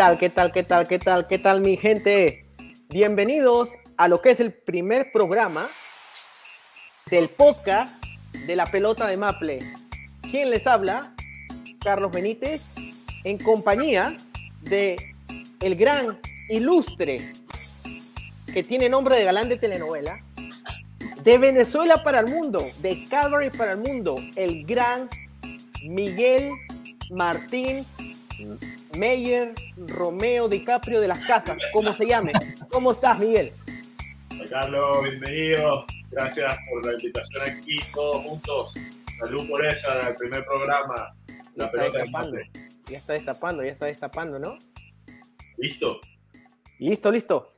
tal, qué tal, qué tal, qué tal, qué tal, mi gente? Bienvenidos a lo que es el primer programa del podcast de la pelota de Maple. ¿Quién les habla? Carlos Benítez, en compañía de el gran, ilustre, que tiene nombre de galán de telenovela, de Venezuela para el mundo, de Calvary para el mundo, el gran Miguel Martín Meyer Romeo DiCaprio de las Casas, como se llame. ¿Cómo estás, Miguel? Hola, Carlos, bienvenido. Gracias por la invitación aquí, todos juntos. Salud por esa, el primer programa. La ya pelota está Ya está destapando, ya está destapando, ¿no? Listo. Listo, listo.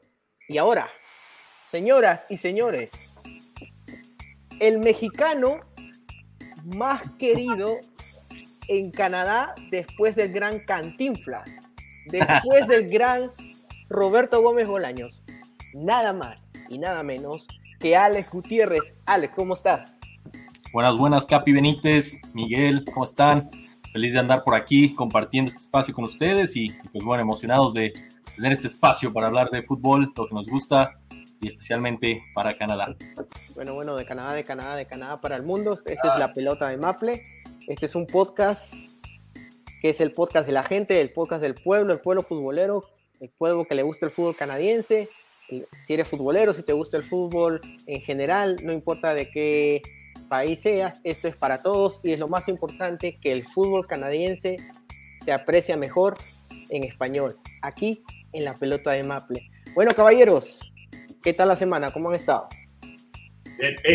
Y ahora, señoras y señores, el mexicano más querido en Canadá después del gran Cantinflas, después del gran Roberto Gómez Bolaños. Nada más y nada menos que Alex Gutiérrez. Alex, ¿cómo estás? Buenas, buenas, Capi Benítez, Miguel, ¿cómo están? Feliz de andar por aquí compartiendo este espacio con ustedes y pues bueno, emocionados de tener este espacio para hablar de fútbol, lo que nos gusta y especialmente para Canadá. Bueno, bueno, de Canadá, de Canadá, de Canadá para el mundo. Esta es la pelota de Maple. Este es un podcast que es el podcast de la gente, el podcast del pueblo, el pueblo futbolero, el pueblo que le gusta el fútbol canadiense. Si eres futbolero, si te gusta el fútbol en general, no importa de qué país seas, esto es para todos y es lo más importante que el fútbol canadiense se aprecia mejor en español, aquí en la pelota de Maple. Bueno, caballeros, ¿qué tal la semana? ¿Cómo han estado?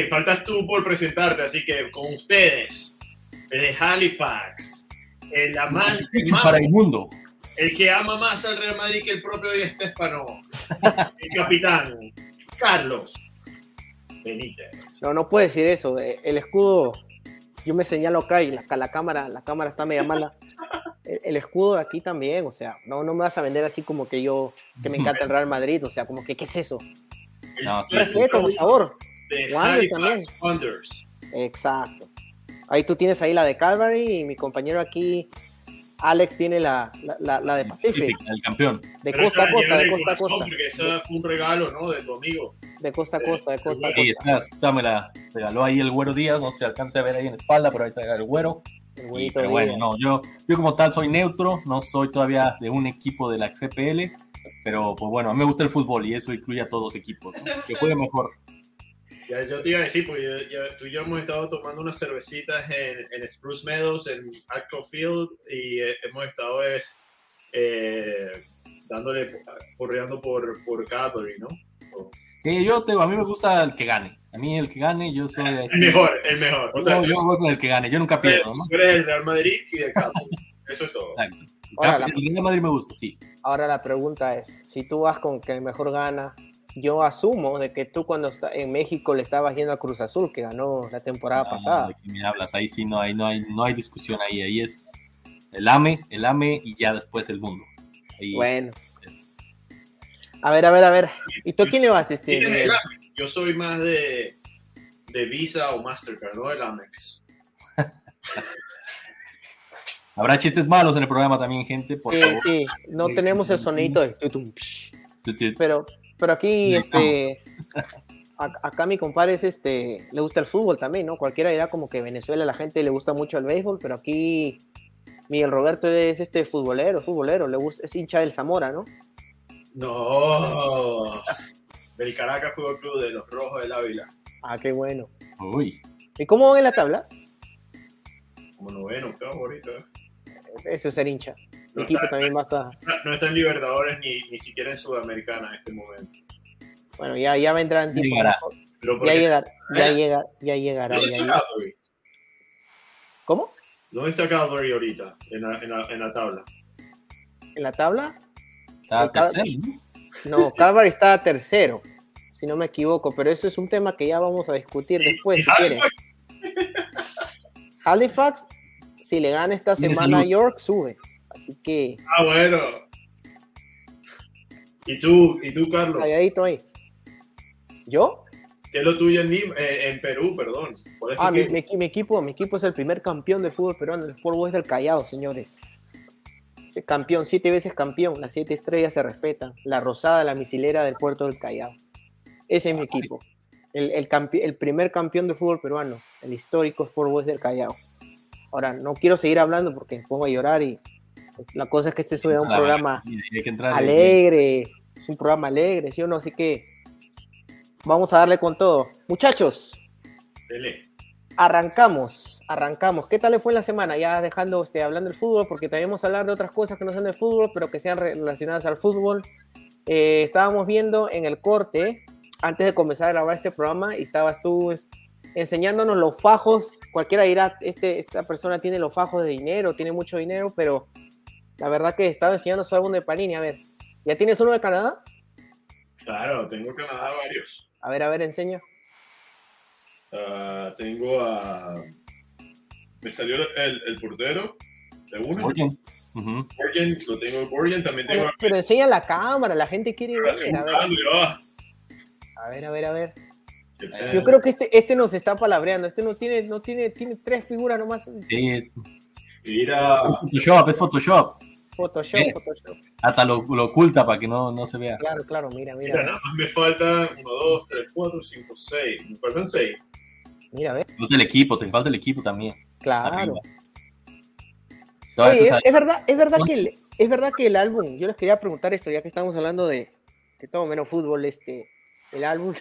faltas tú por presentarte, así que con ustedes, de Halifax, el amante más, para el mundo. El que ama más al Real Madrid que el propio Di Estefano, el capitán, Carlos Benítez. No, no puede decir eso. Eh, el escudo, yo me señalo acá y la, la cámara, la cámara está media mala. El, escudo de aquí también, o sea, no, no me vas a vender así como que yo, que me encanta el Real Madrid, o sea, como que, ¿qué es eso? No, Respeto, por favor. también. Exacto. Ahí tú tienes ahí la de Calvary y mi compañero aquí, Alex, tiene la, la, la de Pacific. El campeón. De costa a costa, de costa a costa. Porque eso fue un regalo, ¿no? De tu amigo. De costa a costa, de costa a costa. Sí, esta, me la regaló ahí el Güero Díaz, no se alcanza a ver ahí en la espalda, pero ahí está el Güero. El pero bueno, no, yo, yo como tal soy neutro, no soy todavía de un equipo de la CPL, pero pues bueno, a mí me gusta el fútbol y eso incluye a todos los equipos, que juegue mejor. Ya, yo te iba a decir, porque tú y yo hemos estado tomando unas cervecitas en, en Spruce Meadows, en Acro Field, y eh, hemos estado es, eh, dándole, corriendo por, por Cadbury, ¿no? Sí, yo te, a mí me gusta el que gane. A mí el que gane, yo soy... el mejor, el mejor. O sea, yo, yo voy con el que gane, yo nunca pierdo, ¿no? Tú eres el Real Madrid y de Cadbury. Eso es todo. Exacto. el Real Madrid me gusta, sí. Ahora la pregunta es, si tú vas con que el mejor gana, yo asumo de que tú cuando está en México le estabas yendo a Cruz Azul, que ganó la temporada pasada. ¿De qué me hablas? Ahí sí no hay, no hay, no hay discusión ahí. Ahí es el AME, el AME y ya después el mundo. bueno. A ver, a ver, a ver. ¿Y tú quién le vas, este? Yo soy más de, de Visa o Mastercard, no el Amex. Habrá chistes malos en el programa también, gente. sí, sí. No tenemos el sonito de tutum. Pero, pero aquí, este, acá mi compadre es este, le gusta el fútbol también, ¿no? Cualquiera dirá como que Venezuela a la gente le gusta mucho el béisbol, pero aquí Miguel Roberto es este futbolero, futbolero, le gusta, es hincha del Zamora, ¿no? No, del Caracas Fútbol Club de los Rojos del Ávila. Ah, qué bueno. Uy. ¿Y cómo van en la tabla? Como noveno, qué ahorita. Eso es ser hincha no equipo está, también va a estar. No, está en Libertadores ni, ni siquiera en Sudamericana en este momento. Bueno, ya, ya vendrán tipo. Llegará. Ya, llegar, ya, llega, ya llegará. ¿Dónde está Calvary? ¿Cómo? ¿Dónde está Calvary ahorita en la, en la, en la tabla? ¿En la tabla? Está tercero. No, Calvary está tercero, si no me equivoco, pero eso es un tema que ya vamos a discutir después, si quieren. Halifax, si le gana esta semana a York, sube. Así que. Ah, bueno. ¿Y tú, y tú Carlos? Calladito ahí. ¿Yo? ¿Qué es lo tuyo en, eh, en Perú, perdón? Ah, mi, mi, equipo, mi equipo es el primer campeón del fútbol peruano, el Sport Boys del Callao, señores. campeón, siete veces campeón, las siete estrellas se respetan. La Rosada, la misilera del puerto del Callao. Ese es mi equipo. El, el, primer campeón de fútbol peruano, el histórico Sport Boys del Callao. Ahora, no quiero seguir hablando porque me pongo a llorar y pues, la cosa es que este es un programa alegre, es un programa alegre, ¿sí o no? Así que vamos a darle con todo. Muchachos, arrancamos, arrancamos. ¿Qué tal le fue en la semana? Ya dejando, este, hablando del fútbol, porque también vamos a hablar de otras cosas que no sean del fútbol, pero que sean relacionadas al fútbol. Eh, estábamos viendo en el corte, antes de comenzar a grabar este programa, y estabas tú enseñándonos los fajos. Cualquiera dirá, este, esta persona tiene los fajos de dinero, tiene mucho dinero, pero la verdad que estaba enseñando su álbum de Panini. A ver, ¿ya tienes uno de Canadá? Claro, tengo Canadá varios. A ver, a ver, enseña. Uh, tengo a. Me salió el, el portero de uno. Borgen. lo tengo Borgen, también tengo. Pero, pero, enseña la cámara, la gente quiere ver. A ver. a ver, a ver, a ver. Yo creo que este, este nos está palabreando. Este no tiene, no tiene, tiene tres figuras nomás. Sí. Mira. Photoshop, es Photoshop. Photoshop, Photoshop. Hasta lo, lo, oculta para que no, no se vea. Claro, claro, mira, mira. Mira, nada más me faltan 1, 2, 3, 4, 5, 6. Me faltan 6. Mira, ve. Falta el equipo, te falta el equipo también. Claro. Oye, es, es, verdad, es verdad que el, es verdad que el álbum, yo les quería preguntar esto, ya que estamos hablando de, de todo menos fútbol, este, el álbum,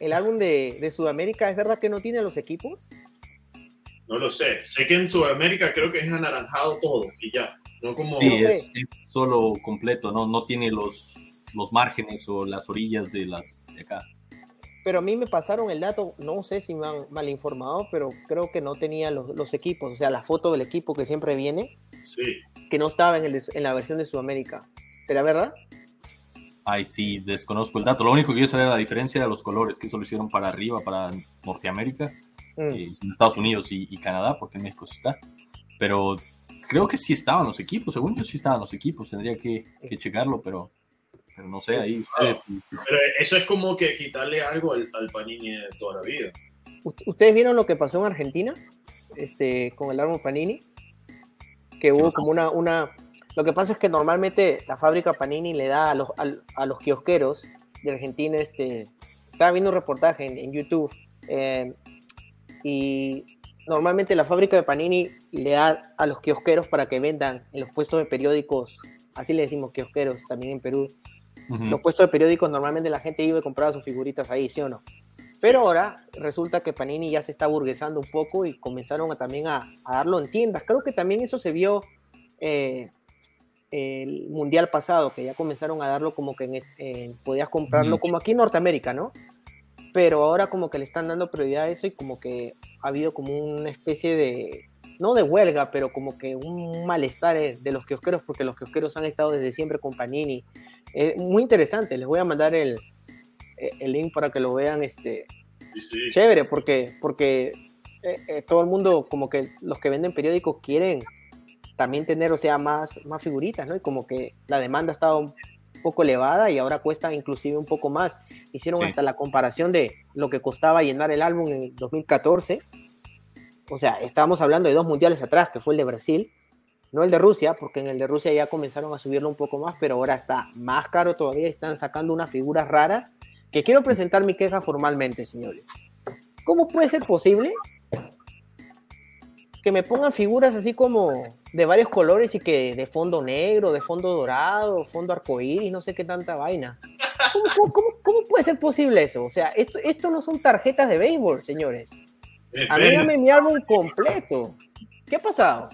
el álbum de, de Sudamérica, ¿es verdad que no tiene los equipos? No lo sé. Sé que en Sudamérica creo que es anaranjado todo y ya. No como... Sí, es, es, solo completo, no, no tiene los, los márgenes o las orillas de las de acá pero a mí me pasaron el dato, no sé si me han mal informado, pero creo que no tenía los, equipos, o sea, la foto del equipo que siempre viene, sí. que no estaba en, el, en la versión de Sudamérica. ¿Será verdad? Ay, sí, desconozco el dato. Lo único que yo sabía la diferencia era los colores, que eso lo hicieron para arriba, para Norteamérica, mm. Eh, Estados Unidos y, Canadá, porque en México está. Pero creo que sí estaban los equipos, según yo sí estaban los equipos, tendría que, que checarlo, pero pero no sé, ahí ustedes. Pero eso es como que quitarle algo al, Panini de toda la vida. ¿Ustedes vieron lo que pasó en Argentina este, con el álbum Panini? Que hubo como una, una. Lo que pasa es que normalmente la fábrica Panini le da a los, a, los kiosqueros de Argentina. Este, estaba viendo un reportaje en, YouTube eh, y normalmente la fábrica de Panini le da a los kiosqueros para que vendan en los puestos de periódicos, así le decimos kiosqueros también en Perú, los puestos de periódicos normalmente la gente iba y compraba sus figuritas ahí, ¿sí o no? Pero ahora resulta que Panini ya se está burguesando un poco y comenzaron a, también a, darlo en tiendas. Creo que también eso se vio eh, el mundial pasado, que ya comenzaron a darlo como que en, podías comprarlo como aquí en Norteamérica, ¿no? Pero ahora como que le están dando prioridad a eso y como que ha habido como una especie de, no de huelga, pero como que un malestar eh, de los kiosqueros, porque los kiosqueros han estado desde siempre con Panini es muy interesante, les voy a mandar el, el link para que lo vean. Este, Chévere, porque, porque eh, eh, todo el mundo, como que los que venden periódicos quieren también tener, o sea, más, más figuritas, ¿no? Y como que la demanda ha estado un poco elevada y ahora cuesta inclusive un poco más. Hicieron hasta la comparación de lo que costaba llenar el álbum en 2014. O sea, estábamos hablando de dos mundiales atrás, que fue el de Brasil, no el de Rusia, porque en el de Rusia ya comenzaron a subirlo un poco más, pero ahora está más caro todavía, están sacando unas figuras raras, que quiero presentar mi queja formalmente, señores. ¿Cómo puede ser posible que me pongan figuras así como de varios colores y que de fondo negro, de fondo dorado, fondo arcoíris, no sé qué tanta vaina? ¿Cómo, puede ser posible eso? O sea, esto, esto no son tarjetas de béisbol, señores. A mí dame mi álbum completo. ¿Qué ha pasado?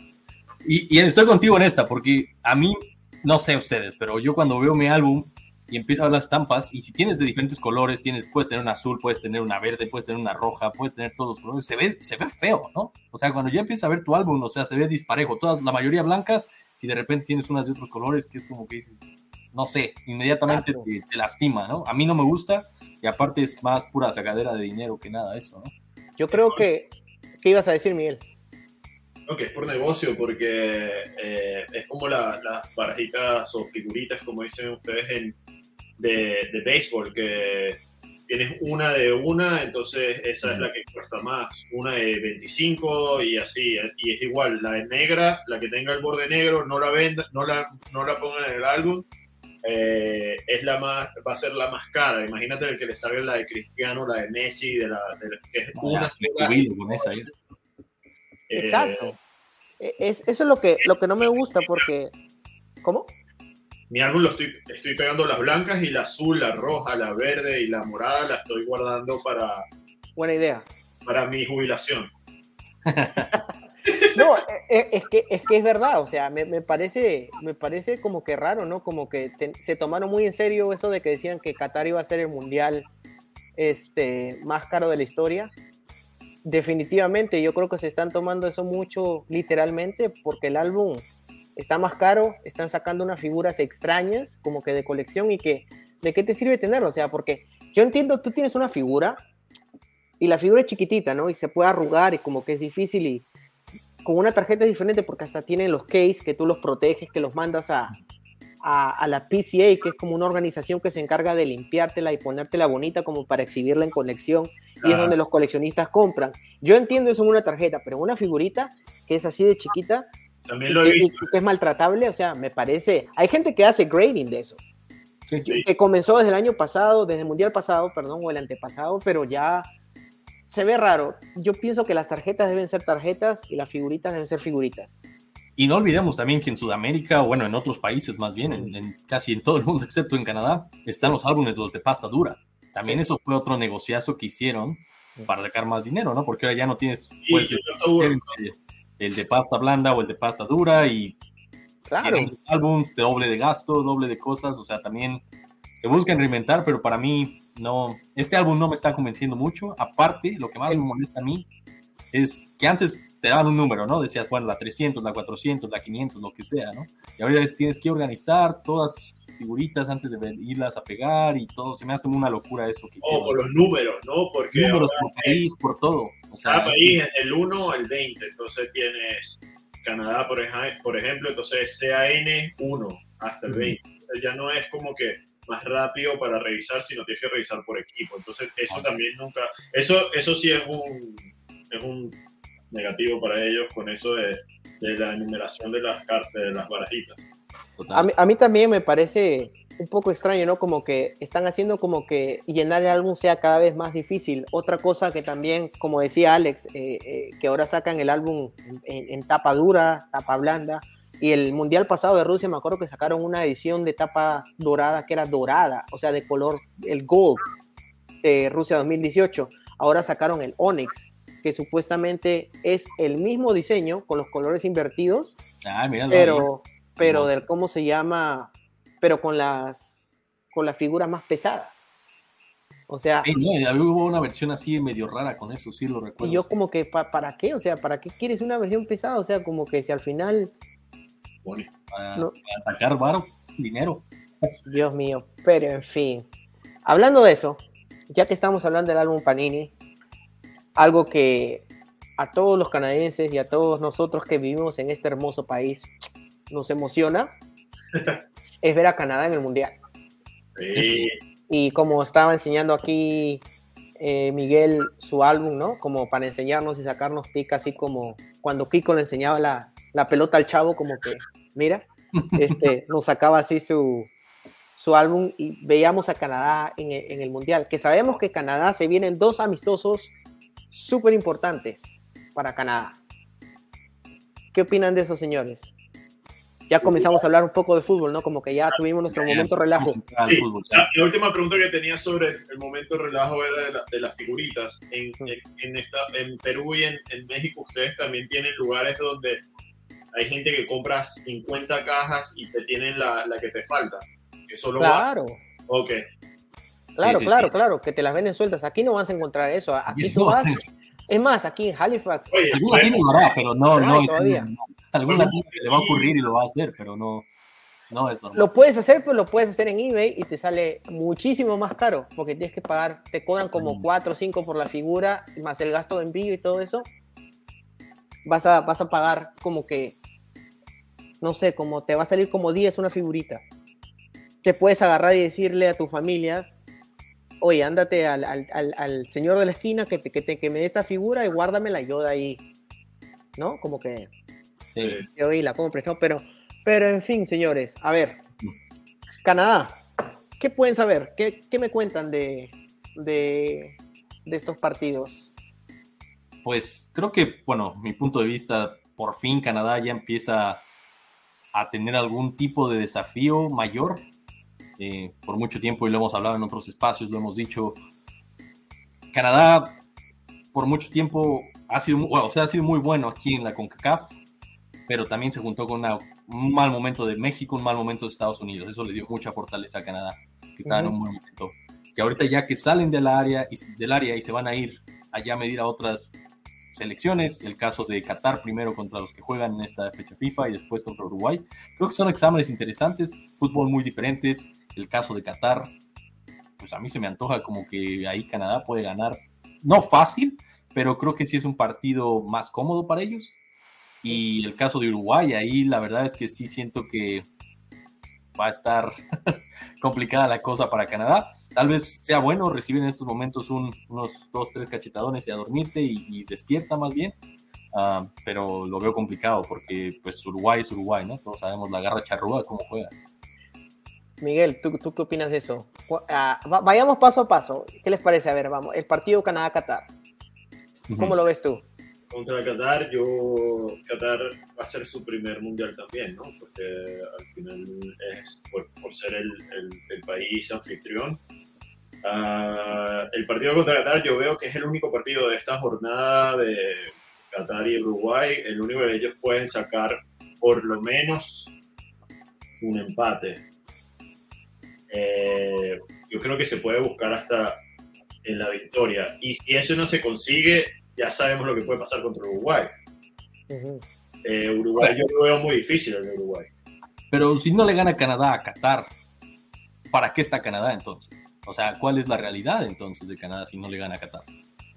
Y, estoy contigo en esta, porque a mí, no sé ustedes, pero yo cuando veo mi álbum y empiezo a ver las estampas, y si tienes de diferentes colores, tienes, puedes tener una azul, puedes tener una verde, puedes tener una roja, puedes tener todos los colores, se ve, se ve feo, ¿no? O sea, cuando ya empiezas a ver tu álbum, o sea, se ve disparejo, toda la mayoría blancas, y de repente tienes unas de otros colores que es como que dices, no sé, inmediatamente te, te, lastima, ¿no? A mí no me gusta, y aparte es más pura sacadera de dinero que nada eso, ¿no? Yo creo que, ¿qué ibas a decir, Miguel? que es por negocio, porque eh, es como las barajitas o figuritas, como dicen ustedes, en, de, de béisbol, que tienes una de una, entonces esa es la que cuesta más, una de 25 y así, y es igual, la de negra, la que tenga el borde negro, no la venda, no la, no la pongan en el álbum, eh, es la más, va a ser la más cara. Imagínate el que le salga la de Cristiano, la de Messi, de la, de que es una eh, Exacto. Es, eso es lo que, lo que no me gusta porque... ¿Cómo? Mi álbum lo estoy, estoy pegando las blancas y la azul, la roja, la verde y la morada la estoy guardando para... Buena idea. Para mi jubilación. No, e, e, es que, es que es verdad, o sea, me, parece, me parece como que raro, ¿no? Como que se tomaron muy en serio eso de que decían que Qatar iba a ser el mundial este, más caro de la historia. Definitivamente, yo creo que se están tomando eso mucho literalmente porque el álbum está más caro, están sacando unas figuras extrañas como que de colección y que, ¿de qué te sirve tenerlo? O sea, porque yo entiendo, tú tienes una figura y la figura es chiquitita, ¿no? Y se puede arrugar y como que es difícil y con una tarjeta diferente porque hasta tienen los case que tú los proteges, que los mandas a, a, la PCA, que es como una organización que se encarga de limpiártela y ponértela bonita como para exhibirla en colección y es donde los coleccionistas compran. Yo entiendo eso en una tarjeta, pero una figurita que es así de chiquita, También lo he visto. que es maltratable, o sea, me parece, hay gente que hace grading de eso. Que comenzó desde el año pasado, desde el mundial pasado, perdón, o el antepasado, pero ya se ve raro. Yo pienso que las tarjetas deben ser tarjetas y las figuritas deben ser figuritas. Y no olvidemos también que en Sudamérica, bueno, en otros países más bien, en, casi en todo el mundo excepto en Canadá, están los álbumes los de pasta dura. También eso fue otro negociazo que hicieron para sacar más dinero, ¿no? Porque ahora ya no tienes pues, el, de pasta blanda o el de pasta dura y claro. álbumes de doble de gasto, doble de cosas, o sea, también se buscan reinventar, pero para mí no, este álbum no me está convenciendo mucho. Aparte, lo que más me molesta a mí es que antes te daban un número, ¿no? Decías, bueno, la 300, la 400, la 500, lo que sea, ¿no? Y ahora tienes que organizar todas tus figuritas antes de irlas a pegar y todo. Se me hace una locura eso. Que oh, por los números, ¿no? Porque números por país, por todo. O sea, cada país es el 1 al 20. Entonces tienes Canadá, por, ejemplo, entonces CAN 1 hasta el 20. ya no es como que más rápido para revisar si no tienes que revisar por equipo. Entonces, eso también nunca, eso, eso sí es un, es un negativo para ellos con eso de, de la enumeración de las cartas, de las barajitas. A mí, a mí, también me parece un poco extraño, ¿no? Como que están haciendo como que llenar el álbum sea cada vez más difícil. Otra cosa que también, como decía Alex, eh, eh, que ahora sacan el álbum en, en, tapa dura, tapa blanda, y el mundial pasado de Rusia, me acuerdo que sacaron una edición de tapa dorada que era dorada, o sea, de color, el gold de Rusia 2018. Ahora sacaron el Onyx, que supuestamente es el mismo diseño con los colores invertidos, ah, pero, pero del cómo se llama, pero con las, con las figuras más pesadas. O sea, sí, no, hubo una versión así medio rara con eso, sí lo recuerdo. Y yo como que, ¿para qué? O sea, ¿para qué quieres una versión pesada? O sea, como que si al final para, sacar varo, dinero. Dios mío, pero en fin. Hablando de eso, ya que estamos hablando del álbum Panini, algo que a todos los canadienses y a todos nosotros que vivimos en este hermoso país nos emociona, es ver a Canadá en el Mundial. Y como estaba enseñando aquí eh, Miguel su álbum, ¿no? Como para enseñarnos y sacarnos pica, así como cuando Kiko le enseñaba la, la pelota al chavo, como que, mira, este, nos sacaba así su, su álbum y veíamos a Canadá en, en, el Mundial, que sabemos que Canadá se vienen dos amistosos súper importantes para Canadá. ¿Qué opinan de esos señores? Ya comenzamos a hablar un poco de fútbol, ¿no? Como que ya tuvimos nuestro momento relajo. la, última pregunta que tenía sobre el momento relajo era de, las figuritas. En, en, esta, en Perú y en, en México ustedes también tienen lugares donde hay gente que compra 50 cajas y te tienen la, la que te falta. Que solo claro. Ok. Claro, claro, claro, que te las venden sueltas. Aquí no vas a encontrar eso. Aquí tú vas. Es más, aquí en Halifax. Oye, alguna tiene lo hará, pero no, no. Todavía. Alguna le va a ocurrir y lo va a hacer, pero no. No es. Lo puedes hacer, pero lo puedes hacer en eBay y te sale muchísimo más caro porque tienes que pagar, te cobran como 4 o 5 por la figura, más el gasto de envío y todo eso. Vas a, vas a pagar como que no sé, como te va a salir como 10 una figurita. Te puedes agarrar y decirle a tu familia, oye, ándate al, señor de la esquina que, te, que, que me dé esta figura y guárdamela yo de ahí, ¿no? Como que sí. yo la compres, ¿no? Pero, pero en fin, señores, a ver, Canadá, ¿qué pueden saber? ¿Qué, qué me cuentan de, de, de estos partidos? Pues creo que, bueno, mi punto de vista, por fin Canadá ya empieza a tener algún tipo de desafío mayor. Eh, por mucho tiempo, y lo hemos hablado en otros espacios, lo hemos dicho, Canadá por mucho tiempo ha sido, bueno, o sea, ha sido muy bueno aquí en la CONCACAF, pero también se juntó con un mal momento de México, un mal momento de Estados Unidos. Eso le dio mucha fortaleza a Canadá, que estaba en un buen momento. Que ahorita ya que salen del área, y, del área y se van a ir allá a medir a otras selecciones, el caso de Qatar primero contra los que juegan en esta fecha FIFA y después contra Uruguay. Creo que son exámenes interesantes, fútbol muy diferentes. El caso de Qatar, pues a mí se me antoja como que ahí Canadá puede ganar, no fácil, pero creo que sí es un partido más cómodo para ellos. Y el caso de Uruguay, ahí la verdad es que sí siento que va a estar complicada la cosa para Canadá tal vez sea bueno recibir en estos momentos unos dos, tres cachetadones y a dormirte y, despierta más bien. Ah, pero lo veo complicado porque pues Uruguay es Uruguay, ¿no? Todos sabemos la garra charrúa, cómo juega. Miguel, ¿tú, ¿tú, qué opinas de eso? Ah, vayamos paso a paso. ¿Qué les parece? A ver, vamos. El partido Canadá-Qatar. ¿Cómo lo ves tú? Contra Qatar, yo Qatar va a ser su primer mundial también, ¿no? Porque al final es por, ser el, el país anfitrión, Uh, el partido contra Qatar yo veo que es el único partido de esta jornada de Qatar y Uruguay, el único de ellos pueden sacar por lo menos un empate. Eh, yo creo que se puede buscar hasta en la victoria. Y si eso no se consigue, ya sabemos lo que puede pasar contra Uruguay. Eh, Uruguay yo lo veo muy difícil en Uruguay. Pero si no le gana Canadá a Qatar, ¿para qué está Canadá entonces? O sea, ¿cuál es la realidad entonces de Canadá si no le gana a Qatar?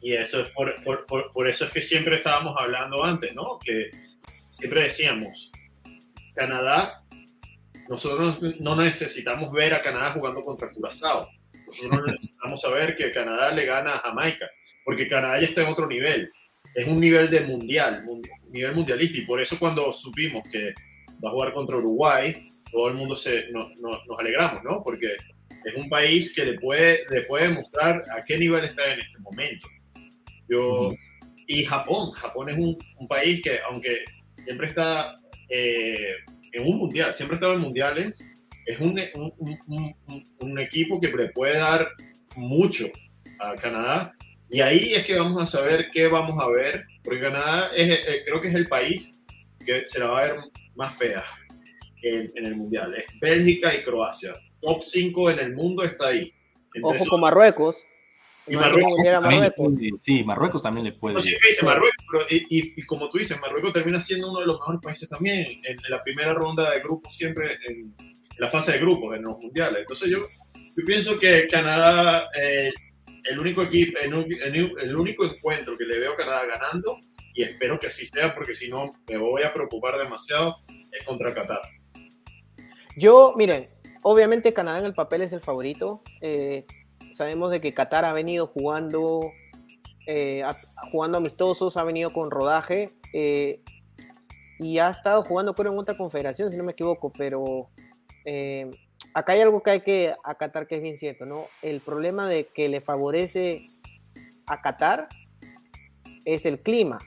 Y eso es por, por, por, eso es que siempre estábamos hablando antes, ¿no? Que siempre decíamos, Canadá, nosotros no necesitamos ver a Canadá jugando contra Curazao. Nosotros necesitamos saber que Canadá le gana a Jamaica, porque Canadá ya está en otro nivel. Es un nivel de mundial, nivel mundialista, y por eso cuando supimos que va a jugar contra Uruguay, todo el mundo se, nos alegramos, ¿no? Porque es un país que le puede, le puede mostrar a qué nivel está en este momento. Yo, Y Japón, Japón es un, un país que, aunque siempre está eh, en un mundial, siempre ha estado en mundiales, es un, un, un, equipo que le puede dar mucho a Canadá. Y ahí es que vamos a saber qué vamos a ver, porque Canadá es, eh, creo que es el país que se la va a ver más fea en, en el mundial. Es Bélgica y Croacia top 5 en el mundo está ahí. Ojo con Marruecos. Y Marruecos, Sí, Marruecos también le puede. No, sí, dice Marruecos, pero, y, como tú dices, Marruecos termina siendo uno de los mejores países también en, la primera ronda de grupos, siempre en, la fase de grupos, en los mundiales. Entonces yo, yo pienso que Canadá, eh, el, único equipo, el, único encuentro que le veo a Canadá ganando, y espero que así sea, porque si no me voy a preocupar demasiado, es contra Qatar. Yo, miren, obviamente Canadá en el papel es el favorito. Eh, sabemos de que Qatar ha venido jugando, eh, jugando amistosos, ha venido con rodaje eh, y ha estado jugando creo en otra confederación, si no me equivoco, pero acá hay algo que hay que acatar que es bien cierto, ¿no? El problema de que le favorece a Qatar es el clima.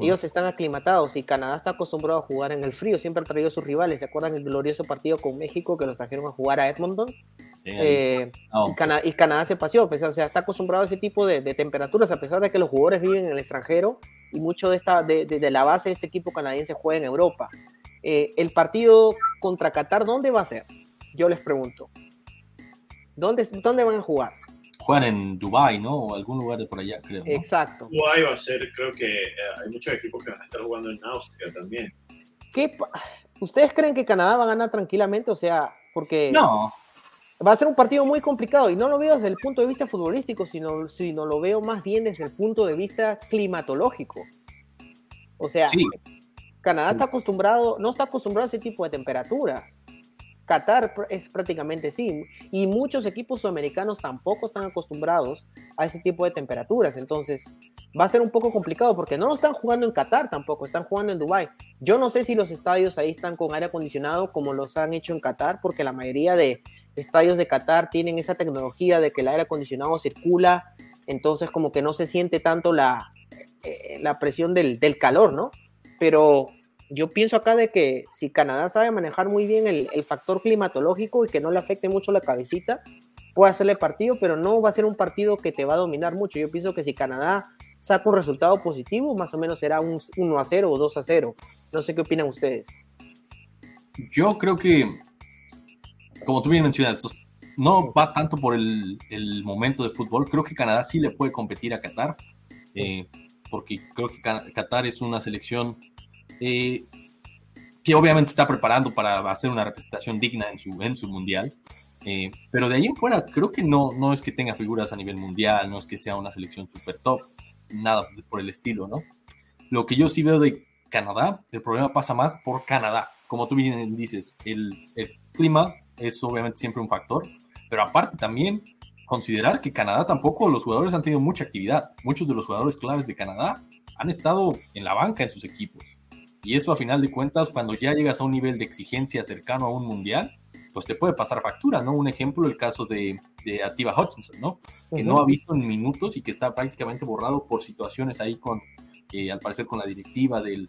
Ellos están aclimatados y Canadá está acostumbrado a jugar en el frío, siempre ha traído a sus rivales. ¿Se acuerdan el glorioso partido con México que los trajeron a jugar a Edmonton? Eh, y, Canadá, se paseó, pues, o sea, está acostumbrado a ese tipo de, temperaturas, a pesar de que los jugadores viven en el extranjero y mucho de, esta, de, la base de este equipo canadiense juega en Europa. Eh, el partido contra Qatar, ¿dónde va a ser? Yo les pregunto. ¿Dónde, dónde van a jugar? juegan en Dubai, ¿no? O algún lugar de por allá, creo. Exacto. Dubai va a ser, creo que eh, hay muchos equipos que van a estar jugando en Austria también. ¿Qué, ¿Ustedes creen que Canadá va a ganar tranquilamente? O sea, porque... No. Va a ser un partido muy complicado y no lo veo desde el punto de vista futbolístico, sino, sino lo veo más bien desde el punto de vista climatológico. O sea, Canadá está acostumbrado, no está acostumbrado a ese tipo de temperaturas. Qatar es prácticamente sí, y muchos equipos sudamericanos tampoco están acostumbrados a ese tipo de temperaturas, entonces va a ser un poco complicado porque no lo están jugando en Qatar tampoco, están jugando en Dubai. Yo no sé si los estadios ahí están con aire acondicionado como los han hecho en Qatar, porque la mayoría de estadios de Qatar tienen esa tecnología de que el aire acondicionado circula, entonces como que no se siente tanto la, eh, la presión del, del calor, ¿no? Pero yo pienso acá de que si Canadá sabe manejar muy bien el, factor climatológico y que no le afecte mucho la cabecita, puede hacerle partido, pero no va a ser un partido que te va a dominar mucho. Yo pienso que si Canadá saca un resultado positivo, más o menos será un 1 a 0 o 2 a 0. No sé qué opinan ustedes. Yo creo que, como tú bien mencionas, no va tanto por el, momento de fútbol. Creo que Canadá sí le puede competir a Qatar, eh, porque creo que Qatar es una selección eh, que obviamente está preparando para hacer una representación digna en su, en su mundial. Eh, pero de ahí en fuera, creo que no, no es que tenga figuras a nivel mundial, no es que sea una selección super top, nada por el estilo, ¿no? Lo que yo sí veo de Canadá, el problema pasa más por Canadá. Como tú bien dices, el, el clima es obviamente siempre un factor, pero aparte también considerar que Canadá tampoco los jugadores han tenido mucha actividad. Muchos de los jugadores claves de Canadá han estado en la banca en sus equipos. Y eso a final de cuentas, cuando ya llegas a un nivel de exigencia cercano a un mundial, pues te puede pasar factura, ¿no? Un ejemplo, el caso de, de Ativa Hutchinson, ¿no? Que no ha visto en minutos y que está prácticamente borrado por situaciones ahí con, eh, al parecer con la directiva del,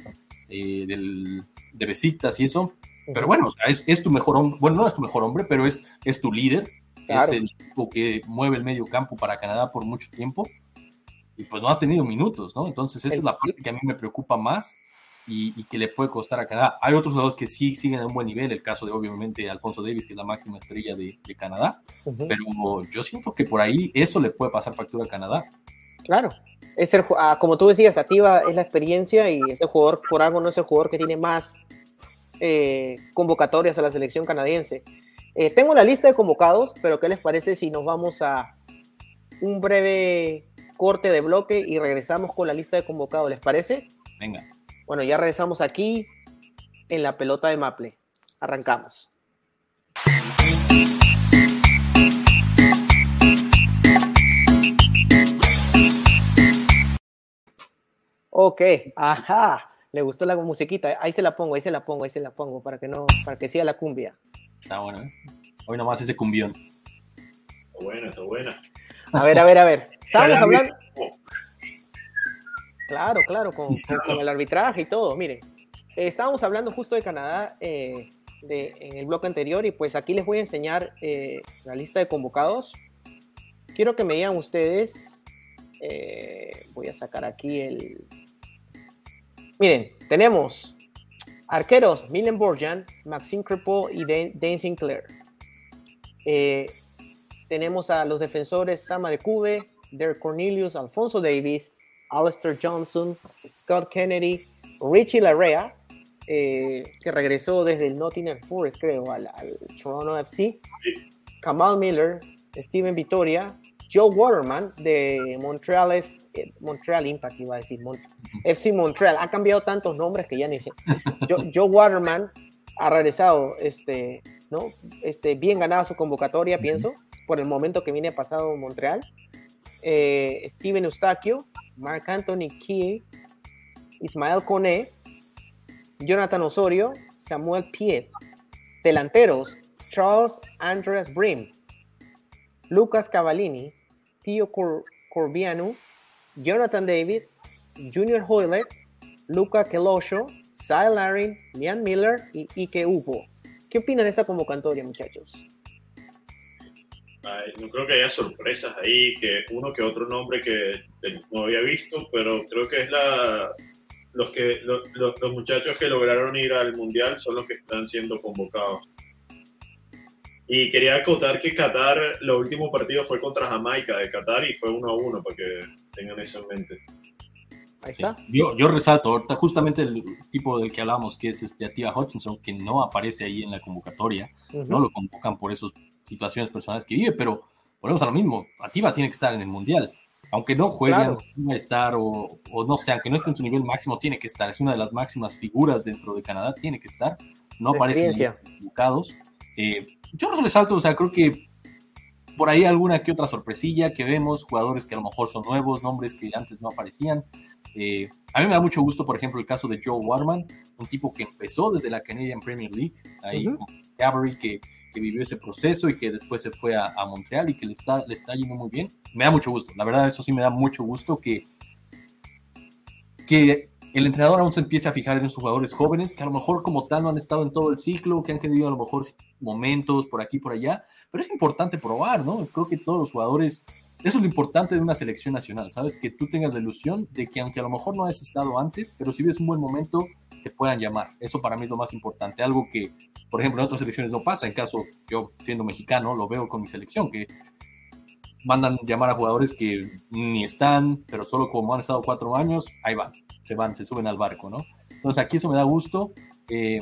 eh, del, de Besitas y eso. Pero bueno, es, es, tu mejor hombre, bueno, no es tu mejor hombre, pero es, es tu líder, es el tipo que mueve el medio campo para Canadá por mucho tiempo y pues no ha tenido minutos, ¿no? Entonces esa es la parte que a mí me preocupa más y, que le puede costar a Canadá. Hay otros jugadores que sí siguen a un buen nivel, el caso de obviamente Alfonso Davis, que es la máxima estrella de, Canadá, pero yo siento que por ahí eso le puede pasar factura a Canadá. Claro, es el, ah, como tú decías, activa es la experiencia y ese jugador por algo no es el jugador que tiene más eh, convocatorias a la selección canadiense. Eh, tengo la lista de convocados, pero ¿qué les parece si nos vamos a un breve corte de bloque y regresamos con la lista de convocados? ¿Les parece? Venga. Bueno, ya regresamos aquí en la pelota de Maple. Arrancamos. Ok, ajá. Le gustó la musiquita. Ahí se la pongo, ahí se la pongo, ahí se la pongo para que no, para que siga la cumbia. Está bueno, ¿eh? Hoy nomás ese cumbión. Está buena, está buena. A ver, a ver, a ver. Estábamos hablando. Claro, claro, con, el arbitraje y todo. Miren, eh, estábamos hablando justo de Canadá eh, en el bloque anterior y pues aquí les voy a enseñar eh, la lista de convocados. Quiero que me digan ustedes, voy a sacar aquí el... Miren, tenemos arqueros Milen Borjan, Maxime Crepeau y Dane Sinclair. tenemos a los defensores Sam Arecube, Derek Cornelius, Alfonso Davis, Alistair Johnson, Scott Kennedy, Richie Larea, eh, que regresó desde el Nottingham Forest, creo, al, Toronto FC, Kamal Miller, Steven Vitoria, Joe Waterman de Montreal, eh, Montreal Impact, iba a decir, FC Montreal. Ha cambiado tantos nombres que ya ni sé. Joe, Waterman ha regresado, este, ¿no? Este, bien ganada su convocatoria, pienso, por el momento que viene pasado Montreal. Eh, Steven Eustaquio, Mark Anthony Key, Ismael Cone, Jonathan Osorio, Samuel Piet. Delanteros, Charles Andreas Brim, Lucas Cavallini, Tio Corbiano, Jonathan David, Junior Hoylet, Luca Kelosho, Cy Larin, Lian Miller y Ike Hugo. ¿Qué opinan de esta convocatoria, muchachos? No creo que haya sorpresas ahí, que uno que otro nombre que no había visto, pero creo que es la los que los, los, muchachos que lograron ir al mundial son los que están siendo convocados. Y quería acotar que Qatar, lo último partido fue contra Jamaica de Qatar y fue uno a uno, para que tengan eso en mente. Ahí está. Yo, yo resalto ahorita justamente el tipo del que hablamos, que es este Atia Hutchinson, que no aparece ahí en la convocatoria, no lo convocan por esos situaciones personales que vive, pero volvemos a lo mismo, Ativa tiene que estar en el Mundial. Aunque no juegue, claro. a estar, o, no sé, aunque no esté en su nivel máximo, tiene que estar. Es una de las máximas figuras dentro de Canadá, tiene que estar. No aparecen convocados. Eh, yo no resalto, o sea, creo que por ahí alguna que otra sorpresilla que vemos, jugadores que a lo mejor son nuevos, nombres que antes no aparecían. Eh, a mí me da mucho gusto, por ejemplo, el caso de Joe Warman, un tipo que empezó desde la Canadian Premier League, ahí con que, que, vivió ese proceso y que después se fue a, Montreal y que le está, le está yendo muy bien. Me da mucho gusto, la verdad, eso sí me da mucho gusto que, que el entrenador aún se empiece a fijar en esos jugadores jóvenes que a lo mejor como tal no han estado en todo el ciclo, que han tenido a lo mejor momentos por aquí por allá, pero es importante probar, ¿no? Creo que todos los jugadores, eso es lo importante de una selección nacional, ¿sabes? Que tú tengas la ilusión de que aunque a lo mejor no hayas estado antes, pero si ves un buen momento, te puedan llamar. Eso para mí es lo más importante, algo que, por ejemplo, en otras selecciones no pasa, en caso yo siendo mexicano, lo veo con mi selección, que mandan llamar a jugadores que ni están, pero solo como han estado cuatro años, ahí van se van, se suben al barco, ¿no? Entonces aquí eso me da gusto. Eh,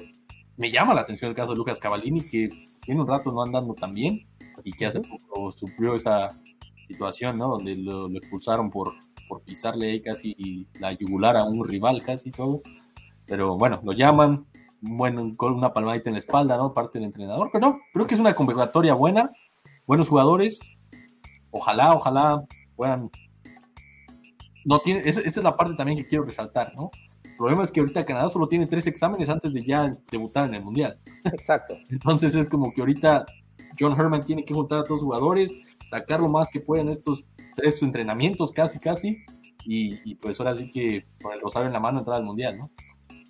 me llama la atención el caso de Lucas Cavallini, que tiene un rato no andando tan bien y que hace poco sufrió esa situación, ¿no? Donde lo, expulsaron por, por pisarle ahí casi la yugular a un rival casi todo. Pero bueno, lo llaman, bueno, con una palmadita en la espalda, ¿no? Parte del entrenador, pero no, creo que es una convocatoria buena, buenos jugadores. Ojalá, ojalá puedan no tiene, esa, es la parte también que quiero resaltar, ¿no? El problema es que ahorita Canadá solo tiene tres exámenes antes de ya debutar en el Mundial. Exacto. Entonces es como que ahorita John Herman tiene que juntar a todos los jugadores, sacar lo más que puedan estos tres entrenamientos casi, casi, y, pues ahora sí que con el rosario en la mano entrar al Mundial, ¿no?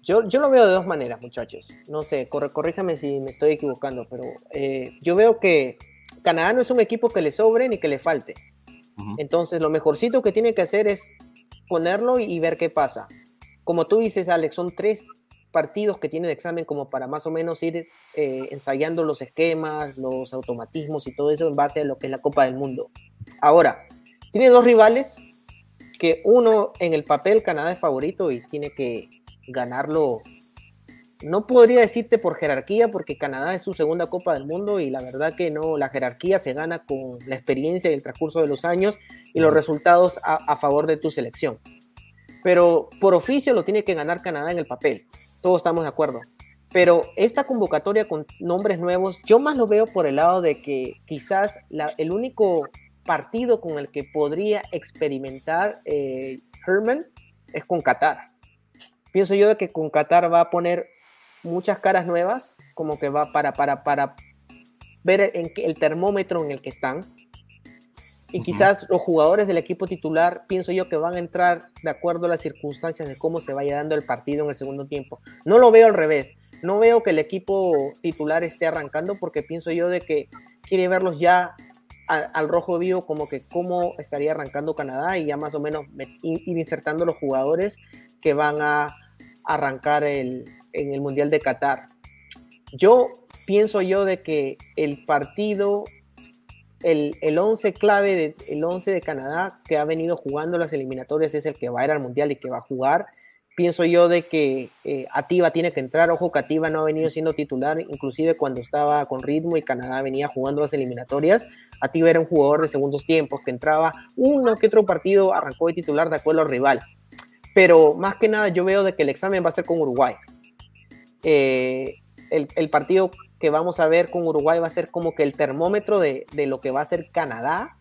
Yo, yo lo veo de dos maneras, muchachos. No sé, corríjame si me estoy equivocando, pero eh, yo veo que Canadá no es un equipo que le sobre ni que le falte. Entonces, lo mejorcito que tiene que hacer es ponerlo y ver qué pasa. Como tú dices, Alex, son tres partidos que tiene de examen como para más o menos ir eh, ensayando los esquemas, los automatismos y todo eso en base a lo que es la Copa del Mundo. Ahora, tiene dos rivales que uno en el papel Canadá es favorito y tiene que ganarlo. No podría decirte por jerarquía porque Canadá es su segunda Copa del Mundo y la verdad que no, la jerarquía se gana con la experiencia y el transcurso de los años y los resultados a, favor de tu selección. Pero por oficio lo tiene que ganar Canadá en el papel. Todos estamos de acuerdo. Pero esta convocatoria con nombres nuevos, yo más lo veo por el lado de que quizás el único partido con el que podría experimentar eh, Herman es con Qatar. Pienso yo de que con Qatar va a poner muchas caras nuevas, como que va para, para, para ver en el termómetro en el que están y quizás los jugadores del equipo titular, pienso yo que van a entrar de acuerdo a las circunstancias de cómo se vaya dando el partido en el segundo tiempo. No lo veo al revés. No veo que el equipo titular esté arrancando porque pienso yo de que quiere verlos ya al rojo vivo como que cómo estaría arrancando Canadá y ya más o menos ir insertando los jugadores que van a arrancar el, en el Mundial de Qatar. Yo pienso yo de que el partido el, el 11 clave, de, el 11 de Canadá que ha venido jugando las eliminatorias es el que va a ir al Mundial y que va a jugar. Pienso yo de que eh, Ativa tiene que entrar. Ojo que Ativa no ha venido siendo titular, inclusive cuando estaba con ritmo y Canadá venía jugando las eliminatorias. Ativa era un jugador de segundos tiempos que entraba uno que otro partido, arrancó de titular de acuerdo al rival. Pero más que nada yo veo de que el examen va a ser con Uruguay. Eh, el, el, partido que vamos a ver con Uruguay va a ser como que el termómetro de, de lo que va a ser Canadá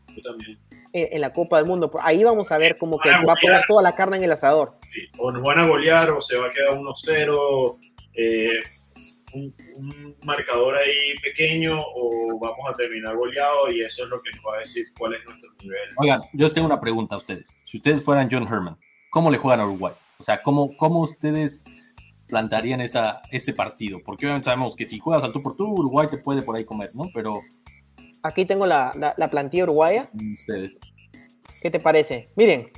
en, la Copa del Mundo. Ahí vamos a ver como que va a poner toda la carne en el asador. O nos van a golear o se va a quedar 1-0. Eh, un, marcador ahí pequeño o vamos a terminar goleado y eso es lo que nos va a decir cuál es nuestro nivel. Oigan, yo tengo una pregunta a ustedes. Si ustedes fueran John Herman, ¿cómo le juegan a Uruguay? O sea, ¿cómo, cómo ustedes plantarían esa, ese partido? Porque obviamente sabemos que si juegas al tú por tú, Uruguay te puede por ahí comer, ¿no? Pero... Aquí tengo la, la, plantilla uruguaya. Ustedes. ¿Qué te parece? Miren,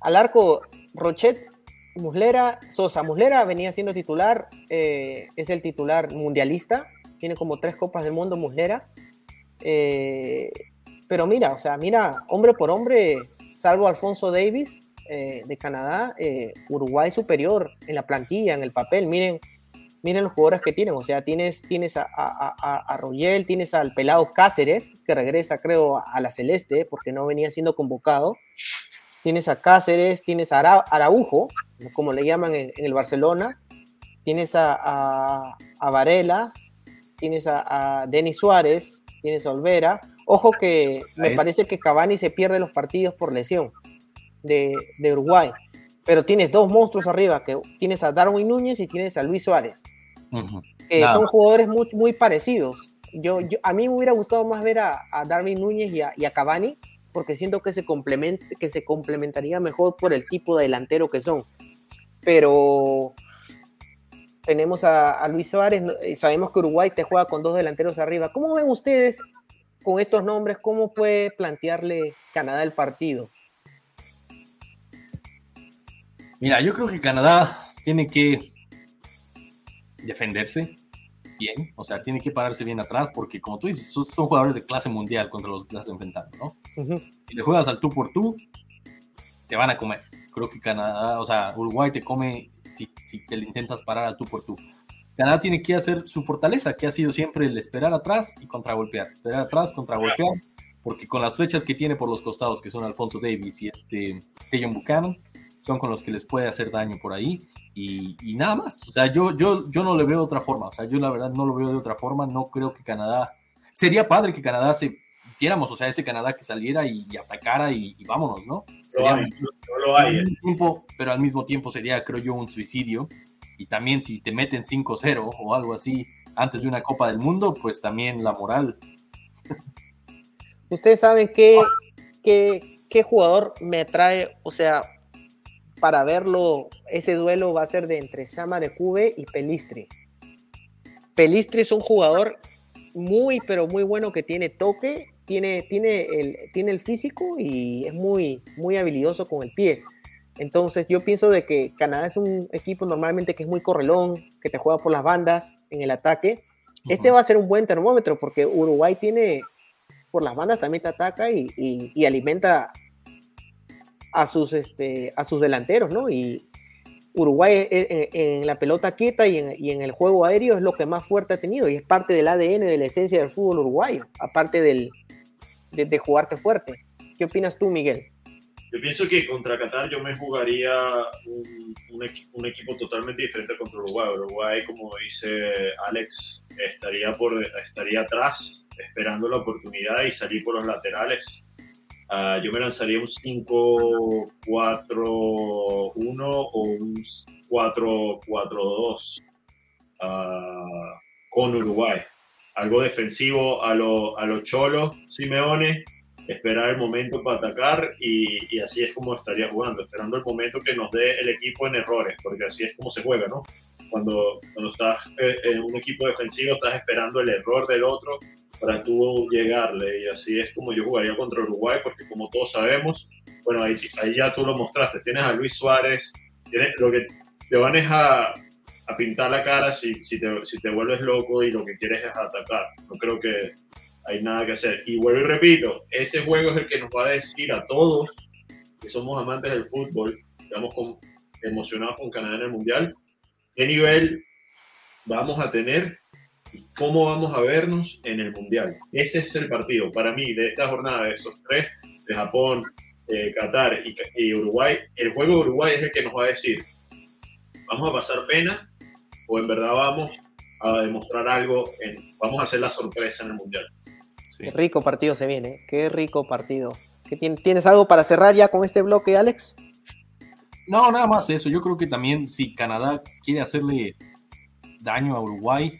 al arco Rochet, Muslera, Sosa. Muslera venía siendo titular, eh, es el titular mundialista, tiene como tres copas del mundo Muslera. Eh, pero mira, o sea, mira, hombre por hombre, salvo Alfonso Davis, eh, de Canadá, eh, Uruguay superior en la plantilla, en el papel. Miren, miren los jugadores que tienen. O sea, tienes, tienes a, a, Royel, tienes al pelado Cáceres, que regresa, creo, a la Celeste, porque no venía siendo convocado. Tienes a Cáceres, tienes a Araujo, como le llaman en, el Barcelona. Tienes a, a, Varela. tienes a, Denis Suárez, tienes a Olvera. Ojo que me parece que Cavani se pierde los partidos por lesión de, Uruguay, pero tienes dos monstruos arriba, que tienes a Darwin Núñez y tienes a Luis Suárez, que son jugadores muy, muy parecidos. Yo, a mí me hubiera gustado más ver a, Darwin Núñez y a, y a Cavani, porque siento que se, que se complementaría mejor por el tipo de delantero que son. Pero tenemos a, Luis Suárez, y sabemos que Uruguay te juega con dos delanteros arriba. ¿Cómo ven ustedes con estos nombres? ¿Cómo puede plantearle Canadá el partido? Mira, yo creo que Canadá tiene que defenderse, bien, o sea, tiene que pararse bien atrás porque, como tú dices, son, jugadores de clase mundial contra los que estás enfrentando, ¿no? Si le juegas al tú por tú, te van a comer. Creo que Canadá, o sea, Uruguay te come si, si te le intentas parar al tú por tú. Canadá tiene que hacer su fortaleza, que ha sido siempre el esperar atrás y contragolpear. Esperar atrás, contragolpear, porque con las flechas que tiene por los costados, que son Alfonso Davis y este John Buchanan, son con los que les puede hacer daño por ahí y, nada más. O sea, yo, yo, yo no le veo de otra forma. O sea, yo la verdad no lo veo de otra forma. No creo que Canadá. Sería padre que Canadá se viéramos, o sea, ese Canadá que saliera y, atacara y, vámonos, ¿no? Sería no lo hay. Tiempo, pero al mismo tiempo sería, creo yo, un suicidio. Y también si te meten 5-0 o algo así antes de una Copa del Mundo, pues también la moral. Ustedes saben qué, qué, qué jugador me trae, o sea, para verlo, ese duelo va a ser de entre Sama de Juve y Pelistri. Pelistri es un jugador muy, pero muy bueno que tiene toque, tiene, tiene, el, tiene el físico y es muy, muy habilidoso con el pie. Entonces yo pienso de que Canadá es un equipo normalmente que es muy correlón, que te juega por las bandas en el ataque. Este va a ser un buen termómetro porque Uruguay tiene por las bandas también te ataca y, y alimenta a sus, este, a sus delanteros, ¿no? Y Uruguay en, la pelota quieta y en, el juego aéreo es lo que más fuerte ha tenido y es parte del ADN, de la esencia del fútbol uruguayo, aparte del, de, jugarte fuerte. ¿Qué opinas tú, Miguel? Yo pienso que contra Qatar yo me jugaría un, un, equipo totalmente diferente contra Uruguay. Uruguay, como dice Alex, estaría, por, estaría atrás esperando la oportunidad y salir por los laterales Ah, yo me lanzaría un 5-4-1 o un 4-4-2 ah, con Uruguay. Algo defensivo a los a cholos, Simeone, esperar el momento para atacar y, así es como estaría jugando, esperando el momento que nos dé el equipo en errores, porque así es como se juega, ¿no? Cuando, cuando estás eh, en un equipo defensivo, estás esperando el error del otro para tú llegarle. Y así es como yo jugaría contra Uruguay, porque como todos sabemos, bueno, ahí, ahí ya tú lo mostraste, tienes a Luis Suárez, tienes, lo que te van es a, a pintar la cara si, si, te, si te vuelves loco y lo que quieres es atacar. No creo que hay nada que hacer. Y vuelvo y repito, ese juego es el que nos va a decir a todos que somos amantes del fútbol, estamos emocionados con Canadá en el Mundial, qué nivel vamos a tener cómo vamos a vernos en el Mundial. Ese es el partido para mí de esta jornada, de esos tres, de Japón, Qatar y, Uruguay. El juego de Uruguay es el que nos va a decir, ¿vamos a pasar pena o en verdad vamos a demostrar algo, en, vamos a hacer la sorpresa en el Mundial? Qué rico partido se viene, qué rico partido. ¿Tienes algo para cerrar ya con este bloque, Alex? No, nada más eso. Yo creo que también si Canadá quiere hacerle daño a Uruguay,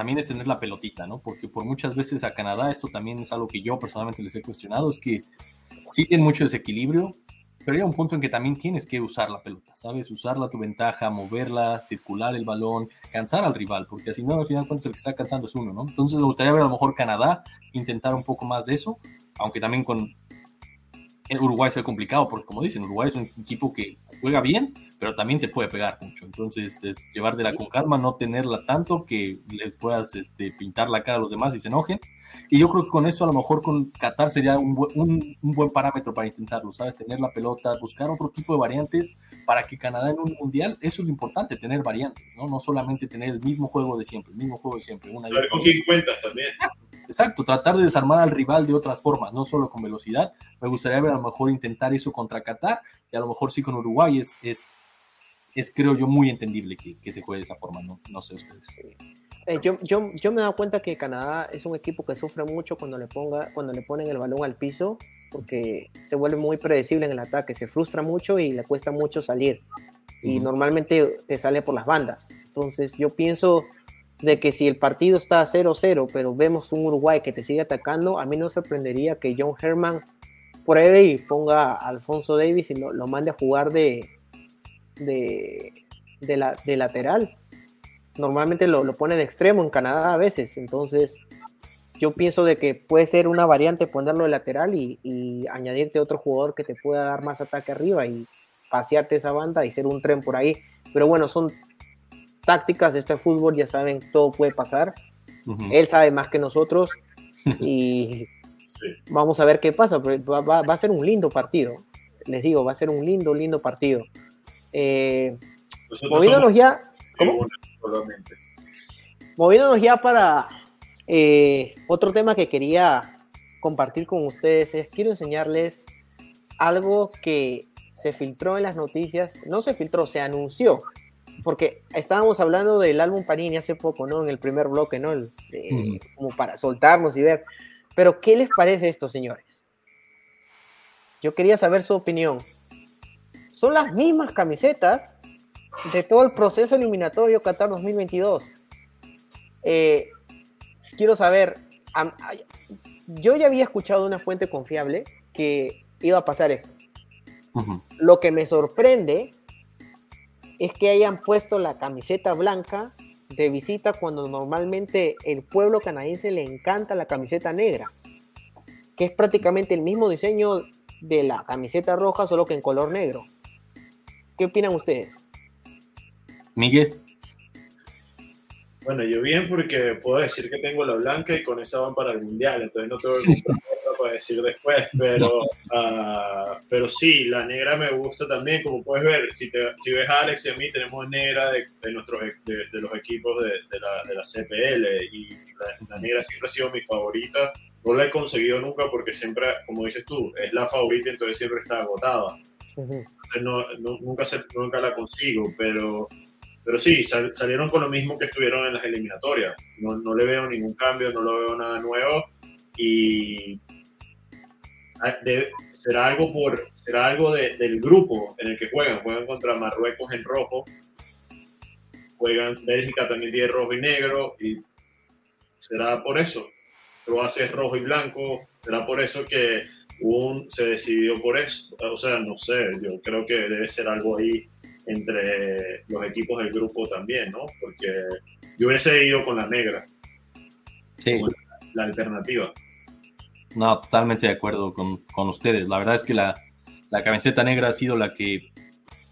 también es tener la pelotita, ¿no? Porque por muchas veces a Canadá, esto también es algo que yo personalmente les he cuestionado, es que sí tienen mucho desequilibrio, pero hay un punto en que también tienes que usar la pelota, ¿sabes? Usarla a tu ventaja, moverla, circular el balón, cansar al rival, porque así no, al final cuando el que está cansando es uno, ¿no? Entonces me gustaría ver a lo mejor Canadá intentar un poco más de eso, aunque también con en Uruguay sea complicado, porque como dicen, Uruguay es un equipo que juega bien, pero también te puede pegar mucho. Entonces, es llevártela con calma, no tenerla tanto que les puedas este, pintar la cara a los demás y se enojen. Y yo creo que con eso a lo mejor con Qatar sería un, un, buen parámetro para intentarlo, ¿sabes? Tener la pelota, buscar otro tipo de variantes para que Canadá en un mundial, eso es lo importante, tener variantes, ¿no? No solamente tener el mismo juego de siempre, el mismo juego de siempre. Una ver con quién cuentas también. Exacto, tratar de desarmar al rival de otras formas, no solo con velocidad. Me gustaría ver a lo mejor intentar eso contra Qatar y a lo mejor sí con Uruguay es, es es creo yo muy entendible que, se juegue de esa forma, no, no sé ustedes. Eh, yo, yo, yo, me he dado cuenta que Canadá es un equipo que sufre mucho cuando le, ponga, cuando le ponen el balón al piso, porque se vuelve muy predecible en el ataque, se frustra mucho y le cuesta mucho salir. Y normalmente te sale por las bandas. Entonces yo pienso de que si el partido está 0-0, pero vemos un Uruguay que te sigue atacando, a mí no sorprendería que John Herman pruebe y ponga a Alfonso Davis y lo, lo mande a jugar de, de, de, la, de lateral. Normalmente lo, lo, pone de extremo en Canadá a veces, entonces yo pienso de que puede ser una variante ponerlo de lateral y, y añadirte otro jugador que te pueda dar más ataque arriba y pasearte esa banda y ser un tren por ahí. Pero bueno, son tácticas, este fútbol, ya saben, todo puede pasar. Él sabe más que nosotros y vamos a ver qué pasa. Va, va, va, a ser un lindo partido. Les digo, va a ser un lindo, lindo partido. Eh, moviéndonos ya. ¿cómo? Moviéndonos ya para eh, otro tema que quería compartir con ustedes es quiero enseñarles algo que se filtró en las noticias, no se filtró, se anunció, porque estábamos hablando del álbum Panini hace poco, ¿no? En el primer bloque, ¿no? El, eh, Como para soltarnos y ver. Pero, ¿qué les parece esto, señores? Yo quería saber su opinión. Son las mismas camisetas de todo el proceso eliminatorio Qatar 2022. Eh, quiero saber, yo ya había escuchado de una fuente confiable que iba a pasar esto. Lo que me sorprende es que hayan puesto la camiseta blanca de visita cuando normalmente el pueblo canadiense le encanta la camiseta negra, que es prácticamente el mismo diseño de la camiseta roja, solo que en color negro. ¿Qué opinan ustedes? Miguel. Bueno, yo bien porque puedo decir que tengo la blanca y con esa van para el mundial, entonces no tengo que comprar decir después, pero, uh, pero sí, la negra me gusta también, como puedes ver, si, te, si ves a Alex y a mí tenemos negra de, de, nuestros, de, de los equipos de, de, la, de la CPL y la, la, negra siempre ha sido mi favorita, no la he conseguido nunca porque siempre, como dices tú, es la favorita, entonces siempre está agotada. Entonces no, no, nunca, se, nunca la consigo, pero pero sí, sal, salieron con lo mismo que estuvieron en las eliminatorias. No, no, le veo ningún cambio, no lo veo nada nuevo y de, será algo, por, será algo de, del grupo en el que juegan. Juegan contra Marruecos en rojo, juegan Bélgica también tiene rojo y negro y será por eso. Croacia es rojo y blanco, será por eso que un, se decidió por eso. O sea, no sé, yo creo que debe ser algo ahí entre los equipos del grupo también, ¿no? Porque yo hubiese ido con la negra. Sí. La alternativa. No, totalmente de acuerdo con, con ustedes. La verdad es que la, la, camiseta negra ha sido la que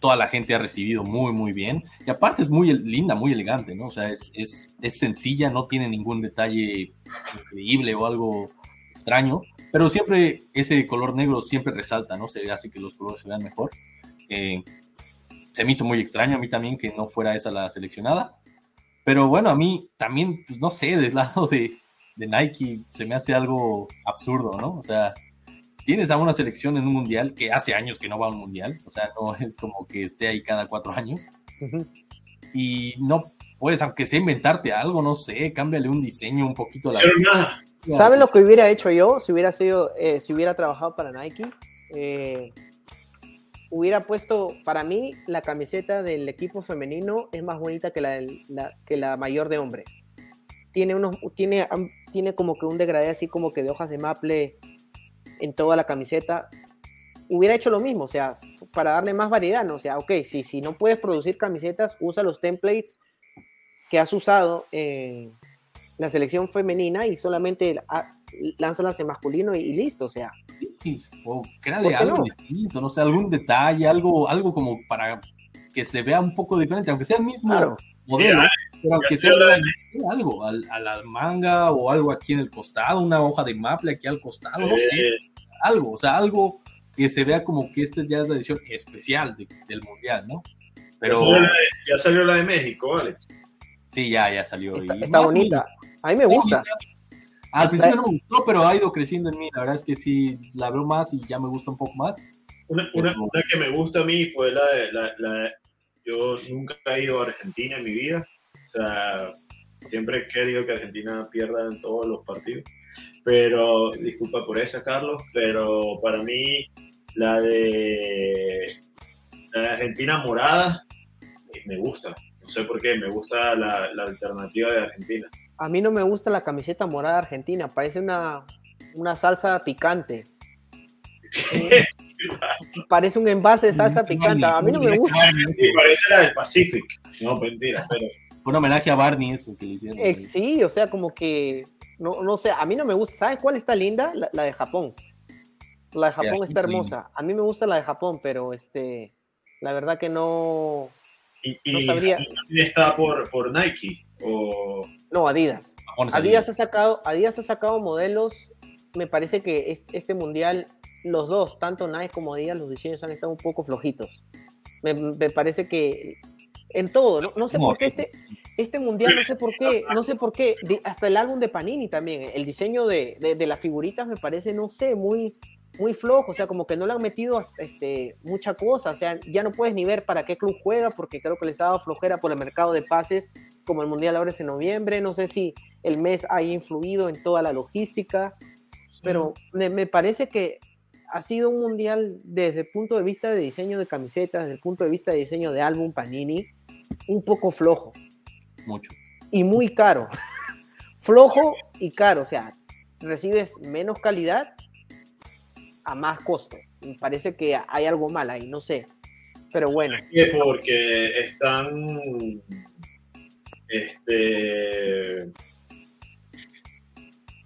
toda la gente ha recibido muy, muy bien. Y aparte es muy linda, muy elegante, ¿no? O sea, es, es, es sencilla, no tiene ningún detalle increíble o algo extraño. Pero siempre ese color negro siempre resalta, ¿no? Se hace que los colores se vean mejor. Eh, se me hizo muy extraño a mí también que no fuera esa la seleccionada. Pero bueno, a mí también, pues, no sé, del lado de, de, Nike se me hace algo absurdo, ¿no? O sea, tienes a una selección en un mundial que hace años que no va a un mundial, o sea, no es como que esté ahí cada cuatro años. Uh -huh. Y no puedes, aunque sea inventarte algo, no sé, cámbiale un diseño un poquito. La... ¿Saben lo que hubiera hecho yo si hubiera sido, eh, si hubiera trabajado para Nike? Eh, hubiera puesto, para mí, la camiseta del equipo femenino es más bonita que la, la, que la mayor de hombres. Tiene, unos, tiene, tiene como que un degradé así como que de hojas de maple en toda la camiseta. Hubiera hecho lo mismo, o sea, para darle más variedad, ¿no? O sea, ok, si, si no puedes producir camisetas, usa los templates que has usado en la selección femenina y solamente lánzalas en masculino y, y listo, o sea. Sí, o créale algo no? distinto, no sé, algún detalle, algo, algo como para que se vea un poco diferente, aunque sea el mismo claro. Modelo, Mira, pero aunque sea la... algo, a, a, la manga o algo aquí en el costado, una hoja de maple aquí al costado, no sé, algo, o sea, algo que se vea como que esta ya es la edición especial de, del mundial, ¿no? Pero ya salió, la de, ya salió la de México, Alex. Sí, ya, ya salió. Está, está bonita. A mí me gusta. Al principio no me gustó, pero ha ido creciendo en mí. La verdad es que sí, la veo más y ya me gusta un poco más. Una, una, una que me gusta a mí fue la de, la, la, Yo nunca he ido a Argentina en mi vida. O sea, Siempre he querido que Argentina pierda en todos los partidos. Pero, disculpa por esa, Carlos, pero para mí la de, la Argentina morada me gusta. No sé por qué, me gusta la, la, alternativa de Argentina. A mí no me gusta la camiseta morada argentina, parece una, una salsa picante. parece un envase de salsa picante. A mí no me gusta. parece la del Pacific. No, mentira, pero. Un homenaje a Barney, eso que le hicieron. Eh, sí, o sea, como que. No, no sé, a mí no me gusta. ¿Sabes cuál está linda? La, de Japón. La de Japón está hermosa. A mí me gusta la de Japón, pero este. La verdad que no. ¿Y, no sabría. está por, por Nike? O... No, Adidas. Adidas ha, sacado, Adidas ha sacado modelos. Me parece que este mundial los dos, tanto Nike como Adidas, los diseños han estado un poco flojitos. Me, parece que en todo, no, sé por qué este, este mundial, no sé por qué, no sé por qué, hasta el álbum de Panini también, el diseño de, de, las figuritas me parece, no sé, muy, muy flojo, o sea, como que no le han metido este, mucha cosa, o sea, ya no puedes ni ver para qué club juega, porque creo que les ha dado flojera por el mercado de pases, como el mundial ahora es en noviembre, no sé si el mes ha influido en toda la logística, pero me, me parece que ha sido un mundial desde el punto de vista de diseño de camisetas, desde el punto de vista de diseño de álbum Panini, un poco flojo. Mucho. Y muy caro. flojo y caro, o sea, recibes menos calidad a más costo. Me parece que hay algo mal ahí, no sé. Pero bueno. Porque están este,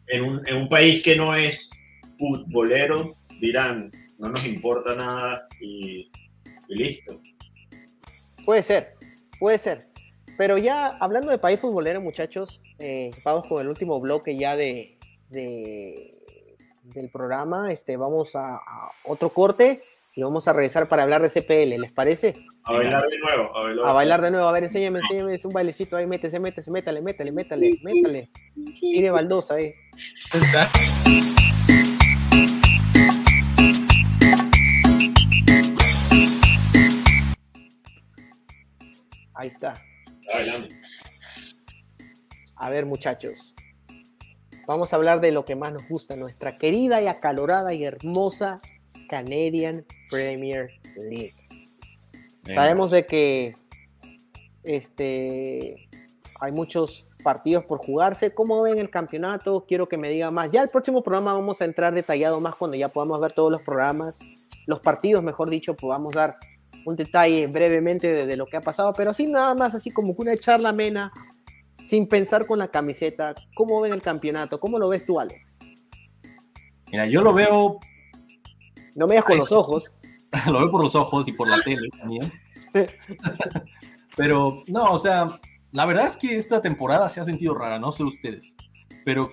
en, un, en un país que no es futbolero, dirán, no nos importa nada y, listo. Puede ser, puede ser. Pero ya hablando de país futbolero, muchachos, eh, vamos con el último bloque ya de, del programa. Este, vamos a, otro corte y vamos a regresar para hablar de CPL, ¿les parece? A bailar de nuevo. A bailar, a bailar de nuevo. A ver, enséñame, enséñame. Es un bailecito ahí, métese, métese, métale, métale, métale, métale. Y de baldosa ahí. Ahí está. A ver, muchachos. Vamos a hablar de lo que más nos gusta, nuestra querida y acalorada y hermosa Canadian Premier League. Sabemos de que este, hay muchos partidos por jugarse. ¿Cómo ven el campeonato? Quiero que me diga más. Ya el próximo programa vamos a entrar detallado más cuando ya podamos ver todos los programas, los partidos, mejor dicho, podamos dar un detalle brevemente de, lo que ha pasado, pero así nada más, así como una charla amena, sin pensar con la camiseta. ¿Cómo ven el campeonato? ¿Cómo lo ves tú, Alex? Mira, yo lo veo. No me veas con los ojos. lo veo por los ojos y por la tele también. pero no, o sea, la verdad es que esta temporada se ha sentido rara, no sé ustedes, pero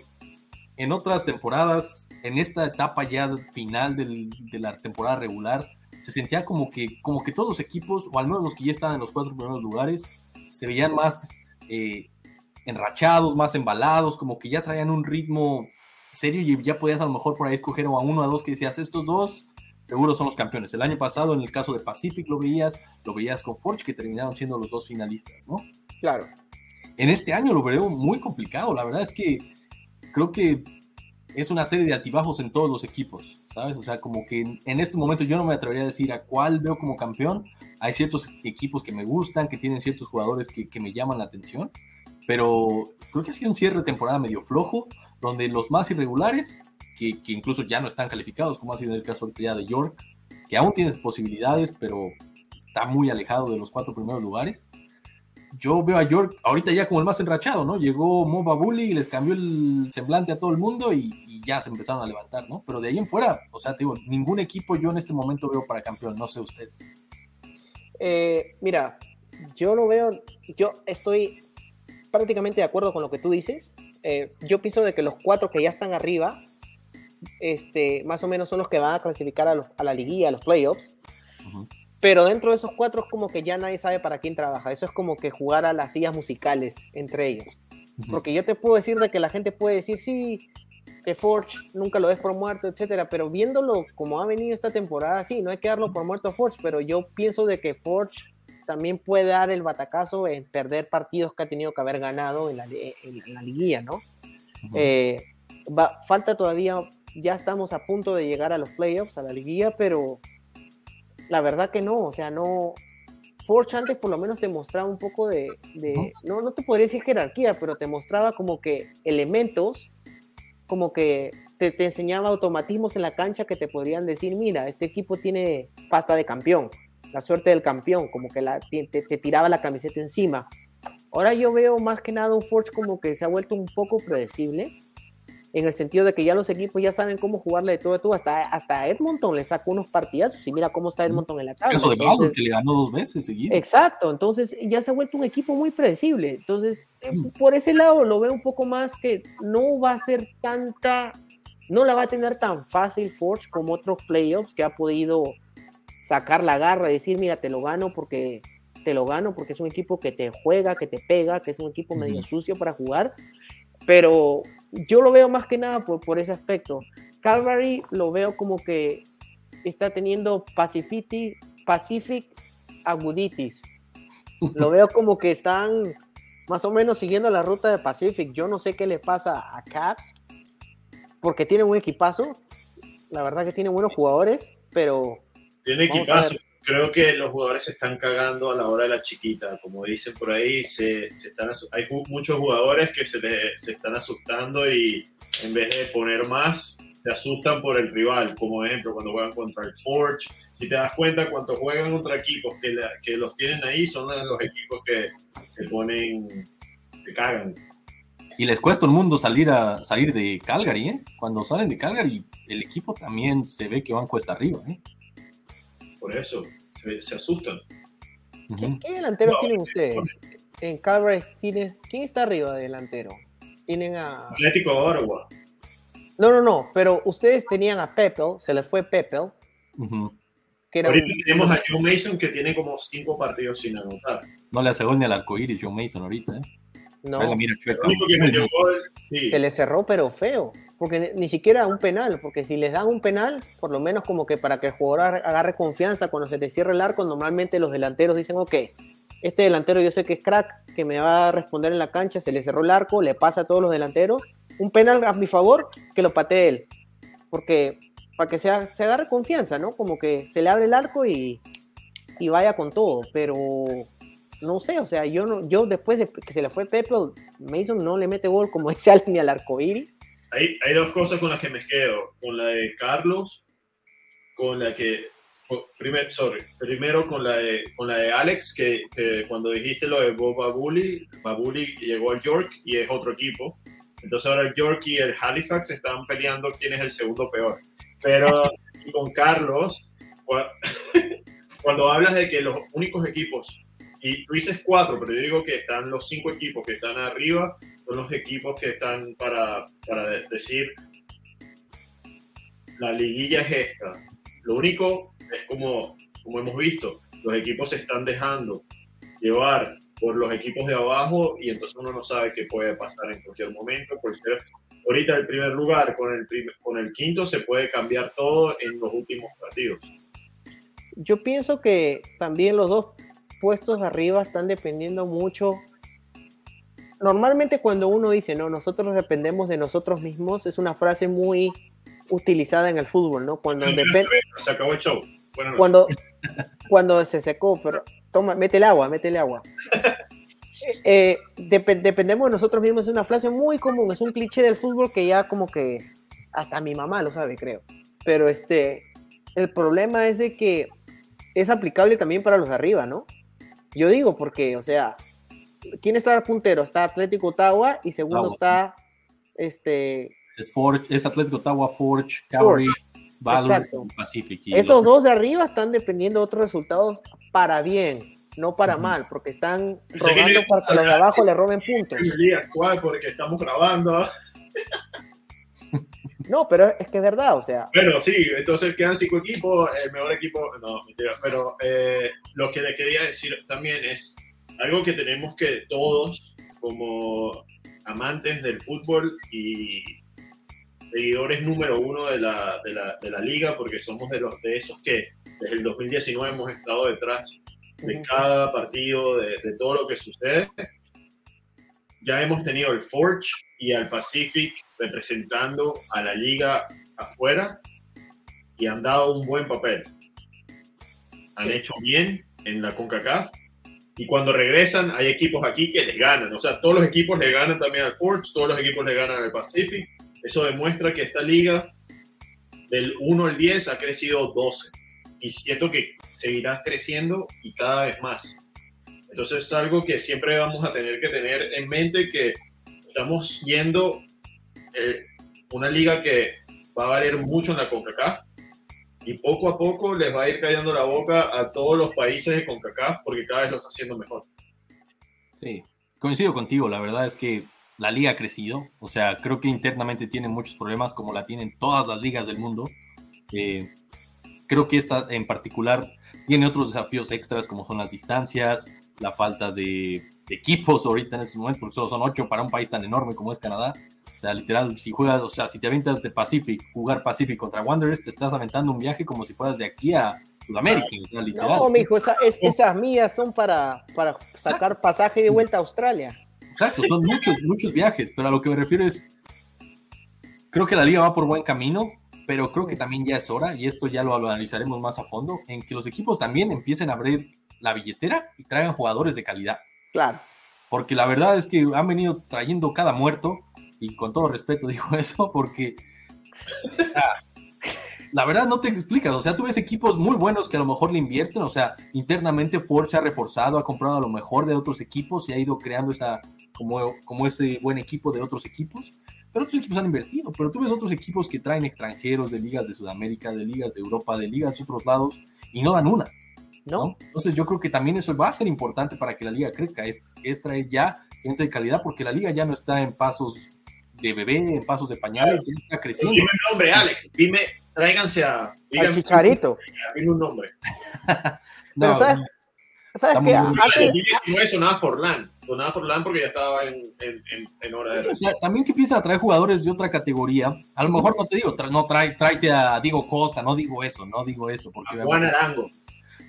en otras temporadas, en esta etapa ya final de la temporada regular, se sentía como que, como que todos los equipos, o al menos los que ya estaban en los cuatro primeros lugares, se veían más eh, enrachados, más embalados, como que ya traían un ritmo serio y ya podías a lo mejor por ahí escoger a uno o a dos que decías, estos dos seguro son los campeones. El año pasado, en el caso de Pacific, lo veías, lo veías con Forge, que terminaron siendo los dos finalistas, ¿no? Claro. En este año lo veo muy complicado. La verdad es que creo que es una serie de altibajos en todos los equipos, ¿sabes? O sea, como que en, este momento yo no me atrevería a decir a cuál veo como campeón. Hay ciertos equipos que me gustan, que tienen ciertos jugadores que, me llaman la atención, pero creo que ha sido un cierre de temporada medio flojo, donde los más irregulares, que, incluso ya no están calificados, como ha sido el caso ya de York, que aún tienes posibilidades, pero está muy alejado de los cuatro primeros lugares. Yo veo a York ahorita ya como el más enrachado, ¿no? Llegó Moba Bully y les cambió el semblante a todo el mundo y, ya se empezaron a levantar, ¿no? Pero de ahí en fuera, o sea, te digo, ningún equipo yo en este momento veo para campeón, no sé ustedes. Eh, mira, yo lo veo, yo estoy prácticamente de acuerdo con lo que tú dices. Eh, yo pienso de que los cuatro que ya están arriba, este, más o menos son los que van a clasificar a, la liguilla, a los playoffs. Pero dentro de esos cuatro es como que ya nadie sabe para quién trabaja. Eso es como que jugar a las sillas musicales entre ellos. Porque yo te puedo decir de que la gente puede decir, sí, que Forge nunca lo ves por muerto, etcétera, pero viéndolo como ha venido esta temporada, sí, no hay que darlo por muerto a Forge, pero yo pienso de que Forge también puede dar el batacazo en perder partidos que ha tenido que haber ganado en la, en la liguilla, ¿no? Eh, va, falta todavía, ya estamos a punto de llegar a los playoffs, a la liguilla, pero la verdad que no, o sea, no. Forge antes por lo menos te mostraba un poco de, no, no te podría decir jerarquía, pero te mostraba como que elementos, como que te, te, enseñaba automatismos en la cancha que te podrían decir, mira, este equipo tiene pasta de campeón, la suerte del campeón, como que la, te, te tiraba la camiseta encima. Ahora yo veo más que nada un Forge como que se ha vuelto un poco predecible, en el sentido de que ya los equipos ya saben cómo jugarle de todo a todo. Hasta, hasta Edmonton le sacó unos partidazos y mira cómo está Edmonton en la tabla. Eso de que le ganó dos veces seguido. Exacto, entonces ya se ha vuelto un equipo muy predecible. Entonces, eh, por ese lado lo veo un poco más que no va a ser tanta, no la va a tener tan fácil Forge como otros playoffs que ha podido sacar la garra y decir, mira, te lo gano porque te lo gano porque es un equipo que te juega, que te pega, que es un equipo medio sucio para jugar, pero yo lo veo más que nada por, por ese aspecto. Calvary lo veo como que está teniendo Pacific, Pacific aguditis. Lo veo como que están más o menos siguiendo la ruta de Pacific. Yo no sé qué le pasa a Cavs, porque tiene un equipazo. La verdad que tiene buenos jugadores, pero... Tiene equipazo creo que los jugadores se están cagando a la hora de la chiquita, como dicen por ahí, se, se están, hay muchos jugadores que se, se están asustando y en vez de poner más, se asustan por el rival, como ejemplo cuando juegan contra el Forge. Si te das cuenta, cuando juegan contra equipos que, que los tienen ahí, son los equipos que se ponen, se cagan. Y les cuesta un mundo salir, a, salir de Calgary, ¿eh? Cuando salen de Calgary, el equipo también se ve que van cuesta arriba, ¿eh? Por eso, se, asustan. ¿Qué, delanteros tienen ustedes? En Calvary tienes. ¿Quién está arriba de delantero? Tienen a. Atlético Ottawa. No, no, no, pero ustedes tenían a Peppel, se les fue Peppel. Ahorita tenemos a Joe Mason que tiene como cinco partidos sin anotar. No le hace gol ni al arcoíris Joe Mason ahorita, ¿eh? No. Se le cerró, pero feo porque ni siquiera un penal, porque si les dan un penal, por lo menos como que para que el jugador agarre confianza cuando se te cierre el arco, normalmente los delanteros dicen, ok, este delantero yo sé que es crack, que me va a responder en la cancha, se le cerró el arco, le pasa a todos los delanteros, un penal a mi favor, que lo patee él, porque para que se, se agarre confianza, ¿no? Como que se le abre el arco y, y vaya con todo, pero no sé, o sea, yo no, yo después de que se le fue Pepe, Mason no le mete gol como dice alguien ni al arcoíris hay, hay dos cosas con las que me quedo. Con la de Carlos, con la que Primero, sorry, primero con la de, con la de Alex, que, que, cuando dijiste lo de Bob Babuli, Babuli llegó al York y es otro equipo. Entonces ahora el York y el Halifax están peleando quién es el segundo peor. Pero con Carlos, cuando hablas de que los únicos equipos, y tú dices cuatro, pero yo digo que están los cinco equipos que están arriba, son los equipos que están para, para decir, la liguilla es esta. Lo único es como, como hemos visto, los equipos se están dejando llevar por los equipos de abajo y entonces uno no sabe qué puede pasar en cualquier momento. Porque ahorita el primer lugar con el, con el quinto se puede cambiar todo en los últimos partidos. Yo pienso que también los dos puestos arriba están dependiendo mucho normalmente cuando uno dice, no, nosotros dependemos de nosotros mismos, es una frase muy utilizada en el fútbol, ¿no? Cuando Se acabó el show. cuando, cuando se secó, pero toma, mete el agua, mete el agua. Eh, dependemos de nosotros mismos, es una frase muy común, es un cliché del fútbol que ya como que hasta mi mamá lo sabe, creo. Pero este, el problema es de que es aplicable también para los de arriba, ¿no? Yo digo porque, o sea, ¿Quién está puntero? Está Atlético Ottawa y segundo está este. Es, Forge, es Atlético Ottawa, Forge, Calgary, Valor Pacific. Esos dos de arriba están dependiendo de otros resultados para bien, no para mal, porque están robando para que los de abajo le roben puntos. Porque estamos grabando. No, pero es que es verdad, o sea. Bueno, sí, entonces quedan cinco equipos, el mejor equipo, no, mentira, pero eh, lo que le quería decir también es, algo que tenemos que todos, como amantes del fútbol y seguidores número uno de la, de la, de la liga, porque somos de, los, de esos que desde el 2019 hemos estado detrás de cada partido, de, de todo lo que sucede. Ya hemos tenido el Forge y al Pacific representando a la liga afuera y han dado un buen papel. Han hecho bien en la CONCACAF y cuando regresan hay equipos aquí que les ganan. O sea, todos los equipos le ganan también al Forge, todos los equipos le ganan al Pacific. Eso demuestra que esta liga del 1 al 10 ha crecido 12 y siento que seguirá creciendo y cada vez más. Entonces es algo que siempre vamos a tener que tener en mente que estamos viendo eh, una liga que va a valer mucho en la CONCACAF y poco a poco les va a ir cayendo la boca a todos los países de CONCACAF porque cada vez lo está haciendo mejor. Sí, coincido contigo, la verdad es que la liga ha crecido, o sea, creo que internamente tiene muchos problemas como la tienen todas las ligas del mundo. Eh, creo que esta en particular tiene otros desafíos extras como son las distancias, la falta de, equipos ahorita en este momento, porque solo son ocho para un país tan enorme como es Canadá. O sea, literal, si juegas, o sea, si te aventas de Pacific, jugar Pacific contra Wanderers, te estás aventando un viaje como si fueras de aquí a Sudamérica, literal. No, mijo, esas mías son para, para sacar pasaje de vuelta a Australia. Exacto, son muchos, muchos viajes, pero a lo que me refiero es, creo que la liga va por buen camino, pero creo que también ya es hora, y esto ya lo analizaremos más a fondo, en que los equipos también empiecen a abrir la billetera y traigan jugadores de calidad. Claro. Porque la verdad es que han venido trayendo cada muerto, y con todo respeto digo eso, porque la verdad no te explicas, o sea, tú ves equipos muy buenos que a lo mejor le invierten, o sea, internamente Ford ha reforzado, ha comprado a lo mejor de otros equipos y ha ido creando esa, como, como ese buen equipo de otros equipos, pero otros equipos han invertido, pero tú ves otros equipos que traen extranjeros de ligas de Sudamérica, de ligas de Europa, de ligas de otros lados y no dan una. ¿No? Entonces yo creo que también eso va a ser importante para que la liga crezca, es, es traer ya gente de calidad, porque la liga ya no está en pasos de bebé, en pasos de pañales, ya está creciendo. Dime el nombre, Alex, dime, tráiganse a... Al Chicharito. Dime un nombre. no, ¿sabes, ¿sabes qué? Antes... sonaba Forlán, sonaba Forlán porque ya estaba en, en, en hora de... o sea, también que empieza a traer jugadores de otra categoría, a lo mejor no te digo, no trae, tráete a Diego Costa, no digo eso, no digo eso. Porque a Juan Arango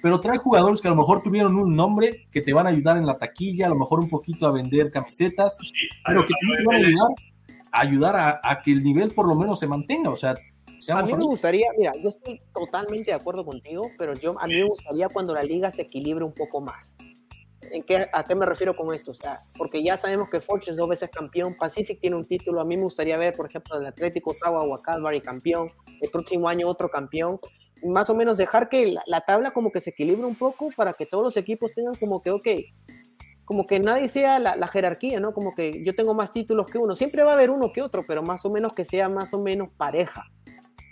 pero trae jugadores que a lo mejor tuvieron un nombre que te van a ayudar en la taquilla, a lo mejor un poquito a vender camisetas, pero que también te van a ayudar, a, ayudar a, que el nivel por lo menos se mantenga. O sea, a mí me gustaría, mira, yo estoy totalmente de acuerdo contigo, pero yo a mí me gustaría cuando la liga se equilibre un poco más. ¿En qué, ¿A qué me refiero con esto? O sea, porque ya sabemos que Fortune es dos veces campeón, Pacific tiene un título, a mí me gustaría ver, por ejemplo, el Atlético Ottawa o Calvary campeón, el próximo año otro campeón, más o menos dejar que la, tabla como que se equilibre un poco para que todos los equipos tengan como que, ok, como que nadie sea la, jerarquía, ¿no? Como que yo tengo más títulos que uno. Siempre va a haber uno que otro, pero más o menos que sea más o menos pareja,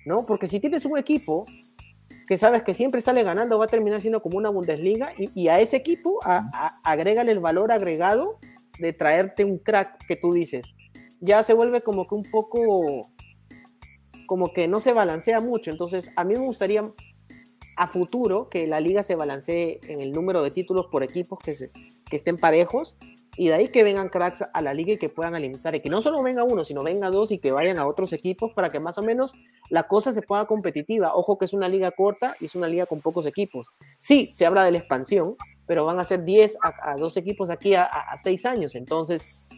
¿no? Porque si tienes un equipo que sabes que siempre sale ganando, va a terminar siendo como una Bundesliga y, a ese equipo a, agrégale el valor agregado de traerte un crack que tú dices. Ya se vuelve como que un poco como que no se balancea mucho. Entonces, a mí me gustaría a futuro que la liga se balancee en el número de títulos por equipos que, estén parejos y de ahí que vengan cracks a la liga y que puedan alimentar y que no solo venga uno, sino venga dos y que vayan a otros equipos para que más o menos la cosa se pueda competitiva. Ojo que es una liga corta y es una liga con pocos equipos. Sí, se habla de la expansión, pero van a ser 10 a, dos equipos aquí a, a, a 6 años. Entonces,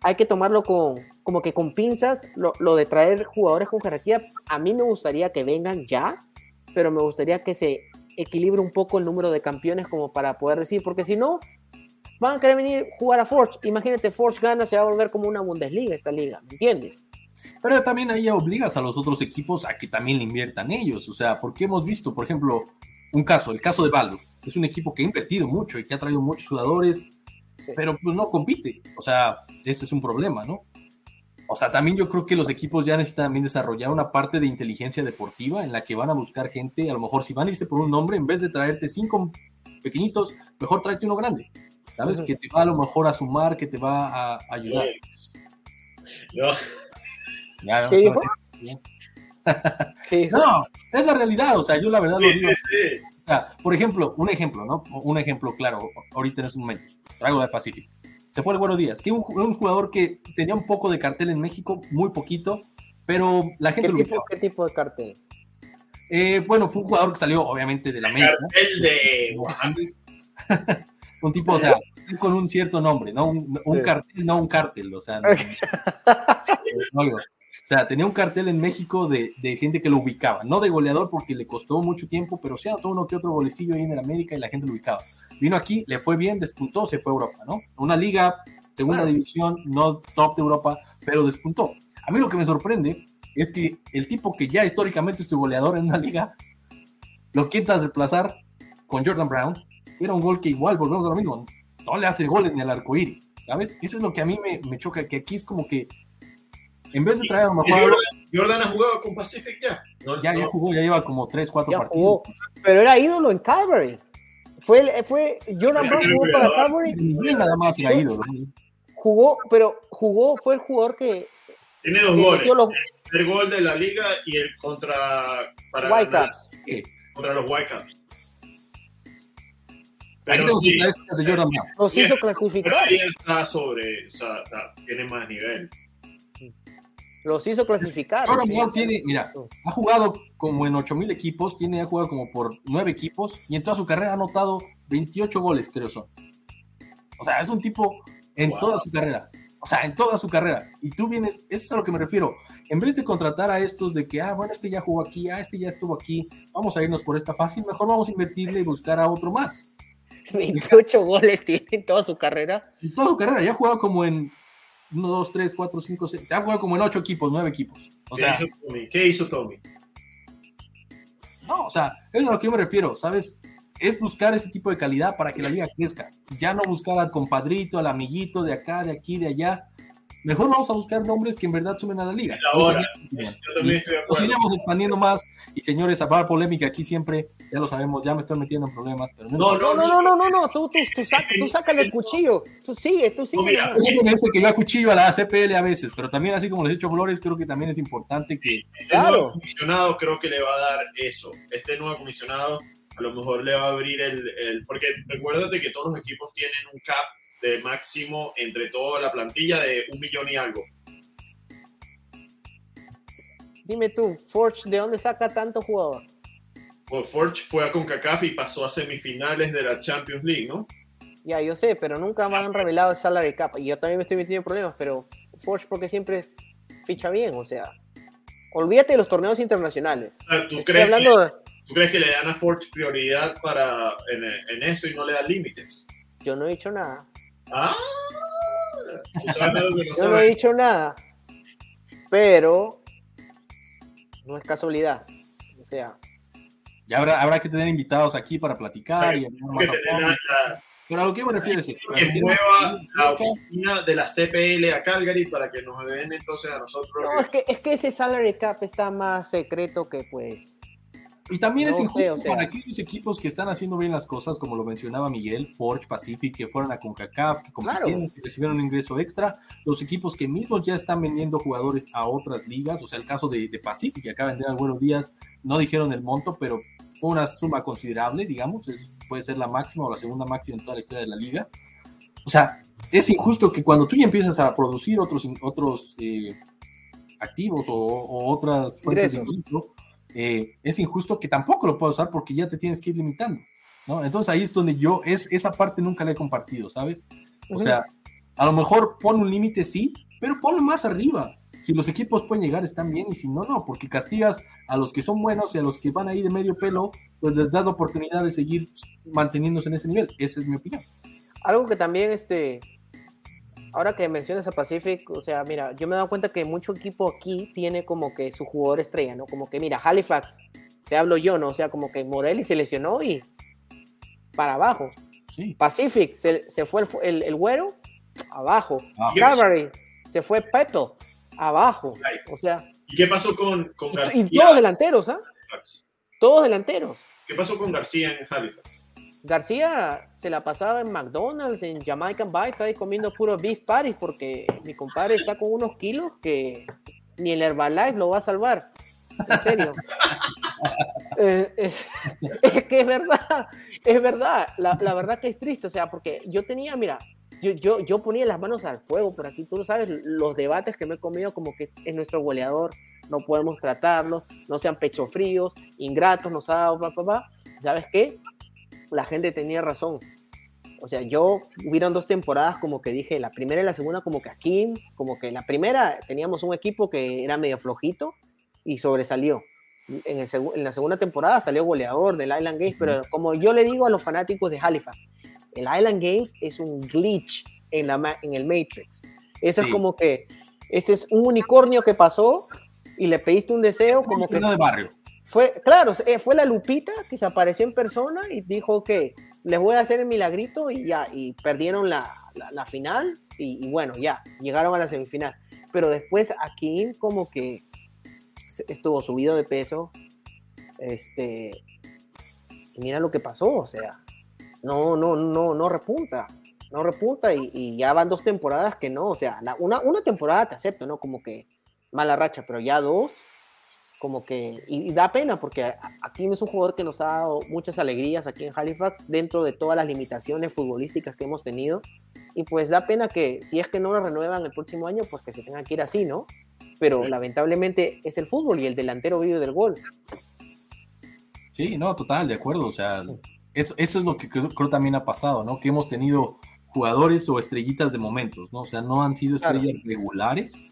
hay que tomarlo con, como que con pinzas, lo, de traer jugadores con jerarquía. A mí me gustaría que vengan ya, pero me gustaría que se equilibre un poco el número de campeones como para poder decir, porque si no, van a querer venir a jugar a Forge. Imagínate, Forge gana, se va a volver como una Bundesliga esta liga, ¿me entiendes? Pero también ahí obligas a los otros equipos a que también le inviertan ellos, o sea, porque hemos visto, por ejemplo, un caso, el caso de Baldo, es un equipo que ha invertido mucho y que ha traído muchos jugadores, pero pues no compite. O sea, ese es un problema, ¿no? O sea, también yo creo que los equipos ya necesitan también desarrollar una parte de inteligencia deportiva en la que van a buscar gente, a lo mejor si van a irse por un nombre, en vez de traerte cinco pequeñitos, mejor tráete uno grande, ¿sabes? Que te va a lo mejor a sumar, que te va a ayudar. No. Ya, no, no, es la realidad, o sea, yo la verdad lo digo. O sea, por ejemplo, un ejemplo, ¿no? Un ejemplo claro, ahorita en estos momentos. Traigo de Pacífico. Se fue el Güero Díaz, que un, un jugador que tenía un poco de cartel en México, muy poquito, pero la gente ¿Qué, tipo, ¿qué tipo de cartel? Eh, bueno, fue un jugador que salió obviamente de la América. Cartel de un tipo, o sea, con un cierto nombre, ¿no? Un, cartel, no un cártel, o sea. O sea, tenía un cartel en México de, de, gente que lo ubicaba, no de goleador porque le costó mucho tiempo, pero sí todo uno que otro golecillo ahí en el América y la gente lo ubicaba. Vino aquí, le fue bien, despuntó, se fue a Europa, ¿no? Una liga, segunda división, no top de Europa, pero despuntó. A mí lo que me sorprende es que el tipo que ya históricamente es tu goleador en una liga, lo quitas reemplazar con Jordan Brown, era un gol que igual, volvemos a lo mismo, no le hace goles ni al arco iris, ¿sabes? Eso es lo que a mí me, me choca, que aquí es como que en vez de traer a lo mejor. Jordan, ha jugado con Pacific ya. ya, ya jugó, ya lleva como 3, 4 partidos. pero era ídolo en Calvary. Fue, fue Jordan Brown jugó para Calvary. Nada más era ídolo. Jugó, pero jugó, fue el jugador que. Tiene dos goles. El gol de la liga y el contra. Para Whitecaps. Contra los Whitecaps. Pero sí, de Jordan Brown. Los hizo clasificar. Pero ahí está sobre, o sea, tiene más nivel los hizo clasificar. Ahora tiene, mira, ha jugado como en 8000 equipos, tiene, ha jugado como por 9 equipos y en toda su carrera ha anotado 28 goles, creo son. O sea, es un tipo en toda su carrera. O sea, en toda su carrera. Y tú vienes, eso es a lo que me refiero. En vez de contratar a estos de que, ah, bueno, este ya jugó aquí, ah, este ya estuvo aquí, vamos a irnos por esta fácil, mejor vamos a invertirle y buscar a otro más. 28 goles tiene en toda su carrera. En toda su carrera, ya ha jugado como en 1, 2, 3, 4, 5, 6. Te ha jugado como en 8 equipos, 9 equipos. O sea, ¿Qué, hizo Tommy? ¿Qué hizo Tommy? No, o sea, es a lo que yo me refiero, ¿sabes? Es buscar ese tipo de calidad para que la liga crezca. Ya no buscar al compadrito, al amiguito de acá, de aquí, de allá, Mejor vamos a buscar nombres que en verdad sumen a la liga. Ahora, yo también estoy de acuerdo. Nos iremos expandiendo más. Y señores, a hablar polémica aquí siempre, ya lo sabemos, ya me estoy metiendo en problemas. Pero no, no, no, no, no, no, no, tú, tú, tú, saca, tú sácale el cuchillo. Tú sigue, tú sigue. No, mira, ese que yo cuchillo a la CPL a veces, pero también, así como les he dicho Flores, creo que también es importante que. Este nuevo comisionado creo que le va a dar eso. Este nuevo comisionado a lo mejor le va a abrir el, el. Porque recuérdate que todos los equipos tienen un cap de máximo entre toda la plantilla de un millón y algo. Dime tú, Forge, ¿de dónde saca tanto jugador? Pues Forge fue a CONCACAF y pasó a semifinales de la Champions League, ¿no? Ya, yo sé, pero nunca me han revelado el salary cap. Y yo también me estoy metiendo en problemas, pero Forge porque siempre ficha bien, o sea, olvídate de los torneos internacionales. ¿tú, crees que, ¿Tú crees que le dan a Forge prioridad para en, en eso y no le dan límites? Yo no he dicho nada. Ah, Yo no he dicho nada, pero no es casualidad. O sea, ya habrá, habrá que tener invitados aquí para platicar y más Pero a lo que me refieres es que mueva la oficina de la CPL a Calgary para que nos den entonces a nosotros. No, es que, es que ese salary cap está más secreto que pues y también es injusto para aquellos equipos que están haciendo bien las cosas, como lo mencionaba Miguel, Forge, Pacific, que fueron a CONCACAF, que compitieron, que recibieron un ingreso extra, los equipos que mismos ya están vendiendo jugadores a otras ligas, o sea, el caso de, Pacific, que de vender algunos días, no dijeron el monto, pero fue una suma considerable, digamos, es, puede ser la máxima o la segunda máxima en toda la historia de la liga. O sea, es injusto que cuando tú ya empiezas a producir otros, otros eh, activos o, otras fuentes de ingreso, eh, es injusto que tampoco lo puedas usar porque ya te tienes que ir limitando, ¿no? Entonces ahí es donde yo, es, esa parte nunca la he compartido, ¿sabes? O sea, a lo mejor pon un límite, sí, pero ponlo más arriba. Si los equipos pueden llegar, están bien, y si no, no, porque castigas a los que son buenos y a los que van ahí de medio pelo, pues les das la oportunidad de seguir manteniéndose en ese nivel. Esa es mi opinión. Algo que también este, ahora que mencionas a Pacific, o sea, mira, yo me he dado cuenta que mucho equipo aquí tiene como que su jugador estrella, ¿no? Como que, mira, Halifax, te hablo yo, ¿no? O sea, como que Morelli se lesionó y para abajo. Sí. Pacific, se, se fue el, el, güero, abajo. Ah, Calvary, se fue Peto, abajo. O sea. ¿Y qué pasó con, con García? Y todos delanteros, ¿ah? Todos delanteros. ¿Qué pasó con García en Halifax? García se la pasaba en McDonald's, en Jamaican Bites, ahí comiendo puro beef patties porque mi compadre está con unos kilos que ni el Herbalife lo va a salvar. En serio. Eh, es, que es verdad, es verdad. La, la, verdad que es triste, o sea, porque yo tenía, mira, yo, yo, yo ponía las manos al fuego por aquí, tú lo sabes, los debates que me he comido como que es nuestro goleador, no podemos tratarlo, no sean pecho fríos, ingratos, nos ha dado, papá. ¿Sabes qué? La gente tenía razón. O sea, yo hubieron dos temporadas como que dije, la primera y la segunda como que aquí, como que la primera teníamos un equipo que era medio flojito y sobresalió. En, el en la segunda temporada salió goleador del Island Games, pero como yo le digo a los fanáticos de Halifax, el Island Games es un glitch en, la, en el Matrix. Eso es como que, ese es un unicornio que pasó y le pediste un deseo como que... de barrio. Fue, claro, eh, fue la Lupita que se apareció en persona y dijo que les voy a hacer el milagrito y ya, y perdieron la, la, final y, bueno, ya, llegaron a la semifinal. Pero después aquí como que estuvo subido de peso, este, y mira lo que pasó, o sea, no, no, no, no repunta, no repunta y, ya van dos temporadas que no, o sea, una, una temporada te acepto, ¿no? Como que mala racha, pero ya dos, como que, y, da pena porque aquí es un jugador que nos ha dado muchas alegrías aquí en Halifax dentro de todas las limitaciones futbolísticas que hemos tenido. Y pues da pena que si es que no lo renuevan el próximo año, pues que se tenga que ir así, ¿no? Pero lamentablemente es el fútbol y el delantero vive del gol. Sí, no, total, de acuerdo. O sea, eso, eso es lo que creo, también ha pasado, ¿no? Que hemos tenido jugadores o estrellitas de momentos, ¿no? O sea, no han sido estrellas regulares,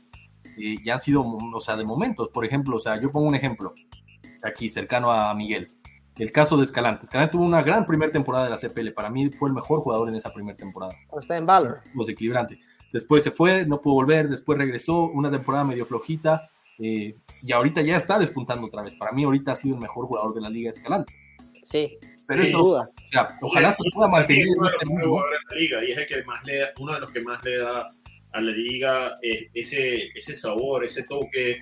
y ya han sido, o sea, de momentos. Por ejemplo, o sea, yo pongo un ejemplo aquí, cercano a Miguel. El caso de Escalante. Escalante tuvo una gran primera temporada de la CPL. Para mí fue el mejor jugador en esa primera temporada. está en Valor. equilibrante. Después se fue, no pudo volver, después regresó, una temporada medio flojita. Eh, y ahorita ya está despuntando otra vez. Para mí ahorita ha sido el mejor jugador de la Liga Escalante. Sí. Pero eso, duda. O sea, ojalá se pueda mantener en este mundo. y es el que más le uno de los que más le da a la liga eh, ese, ese sabor, ese toque,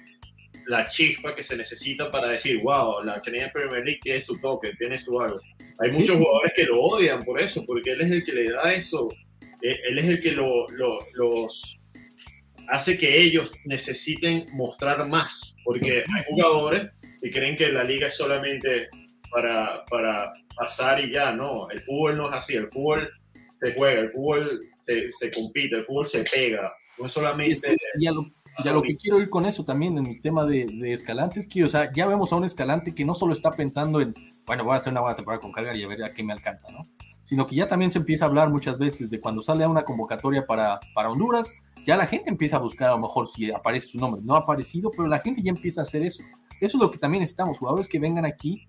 la chispa que se necesita para decir, wow, la Canadian Premier League tiene su toque, tiene su algo. Hay muchos jugadores que lo odian por eso, porque él es el que le da eso, eh, él es el que lo, los hace que ellos necesiten mostrar más, porque hay jugadores que creen que la liga es solamente para, para pasar y ya, no, el fútbol no es así, el fútbol se juega, el fútbol se, compite, el fútbol se pega, no solamente... Y a lo, que quiero ir con eso también en mi tema de, Escalante es que, o sea, ya vemos a un Escalante que no solo está pensando en, bueno, voy a hacer una buena temporada con Calgary y a ver a qué me alcanza, ¿no? Sino que ya también se empieza a hablar muchas veces de cuando sale a una convocatoria para, para Honduras, ya la gente empieza a buscar a lo mejor si aparece su nombre. No ha aparecido, pero la gente ya empieza a hacer eso. Eso es lo que también necesitamos, jugadores que vengan aquí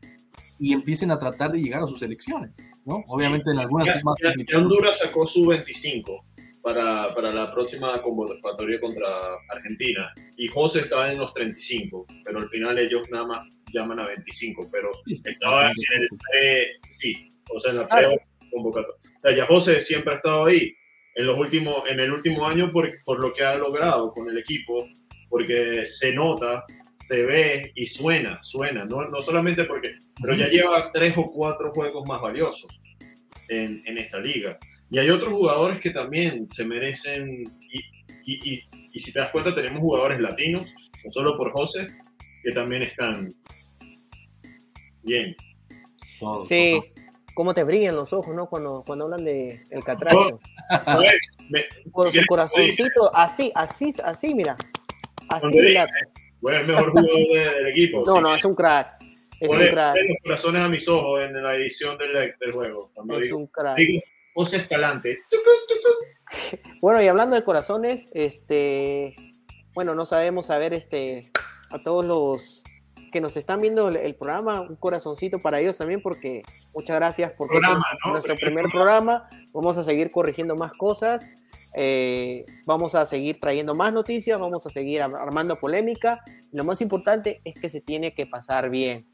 y empiecen a tratar de llegar a sus elecciones, ¿no? Obviamente en algunas es más Honduras sacó su 25 para, para, la próxima convocatoria contra Argentina y José estaba en los 35, pero al final ellos nada más llaman a 25, pero estaba en el pre, sí, o sea, en la pre convocatoria. O sea, ya José siempre ha estado ahí en los últimos, en el último año por, por lo que ha logrado con el equipo, porque se nota se ve y suena, suena, no, no solamente porque, pero ya lleva tres o cuatro juegos más valiosos en, en esta liga. Y hay otros jugadores que también se merecen, y, y, y, si te das cuenta, tenemos jugadores latinos, no solo por José, que también están bien. Sí, cómo te brillan los ojos, ¿no? Cuando, cuando hablan de el catracho. por su corazoncito, así, así, así, mira. Así, mira. Bueno, el mejor jugador del equipo. No, no, es un crack. Es un crack. los corazones a mis ojos en la edición del, del juego. es un crack. José Escalante. Bueno, y hablando de corazones, este, bueno, no sabemos saber este, a todos los que nos están viendo el, programa, un corazoncito para ellos también, porque muchas gracias por nuestro primer programa. Vamos a seguir corrigiendo más cosas. Eh, vamos a seguir trayendo más noticias, vamos a seguir armando polémica. Lo más importante es que se tiene que pasar bien.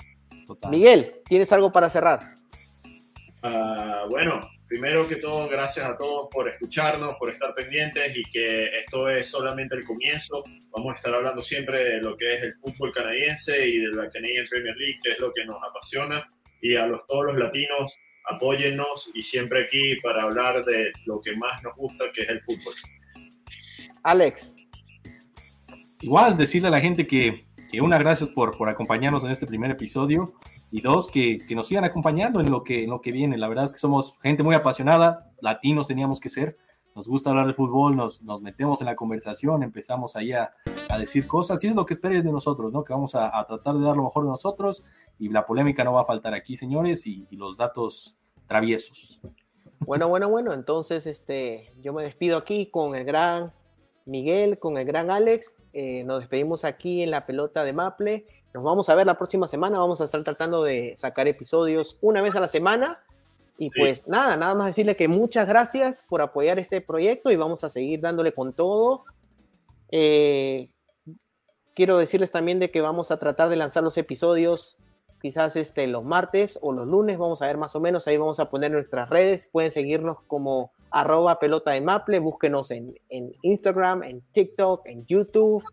Miguel, ¿tienes algo para cerrar? Ah, bueno, primero que todo, gracias a todos por escucharnos, por estar pendientes y que esto es solamente el comienzo. Vamos a estar hablando siempre de lo que es el fútbol canadiense y de la Canadian Premier League, que es lo que nos apasiona. Y a los, todos los latinos, apóyennos y siempre aquí para hablar de lo que más nos gusta, que es el fútbol. Alex. Igual decirle a la gente que, que una, gracias por, por acompañarnos en este primer episodio y dos, que, que, nos sigan acompañando en lo, que, en lo que viene. La verdad es que somos gente muy apasionada, latinos teníamos que ser, nos gusta hablar de fútbol, nos, nos metemos en la conversación, empezamos ahí a, decir cosas y es lo que esperen de nosotros, ¿no? Que vamos a, a, tratar de dar lo mejor de nosotros y la polémica no va a faltar aquí, señores, y, y los datos traviesos. Bueno, bueno, bueno, entonces este, yo me despido aquí con el gran Miguel, con el gran Alex. Eh, nos despedimos aquí en la pelota de Maple. Nos vamos a ver la próxima semana. Vamos a estar tratando de sacar episodios una vez a la semana. Y pues nada, nada más decirle que muchas gracias por apoyar este proyecto y vamos a seguir dándole con todo. Eh, quiero decirles también de que vamos a tratar de lanzar los episodios quizás este, los martes o los lunes, vamos a ver más o menos, ahí vamos a poner nuestras redes, pueden seguirnos como arroba pelota de Maple, búsquenos en, en Instagram, en TikTok, en YouTube,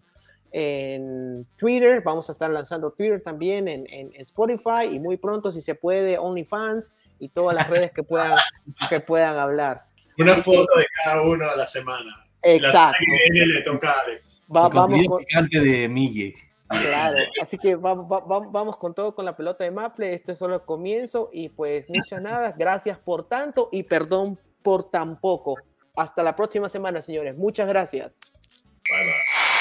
en Twitter, vamos a estar lanzando Twitter también, en, en, Spotify y muy pronto, si se puede, OnlyFans y todas las redes que puedan, que puedan hablar. Una foto de cada uno a la semana. Exacto. La le toca a Alex. Va, vamos con... de Mille. Claro, así que vamos, vamos con todo con la pelota de Maple. Esto es solo el comienzo y pues muchas nada. Gracias por tanto y perdón por tan poco. Hasta la próxima semana, señores. Muchas gracias. Bye, bye.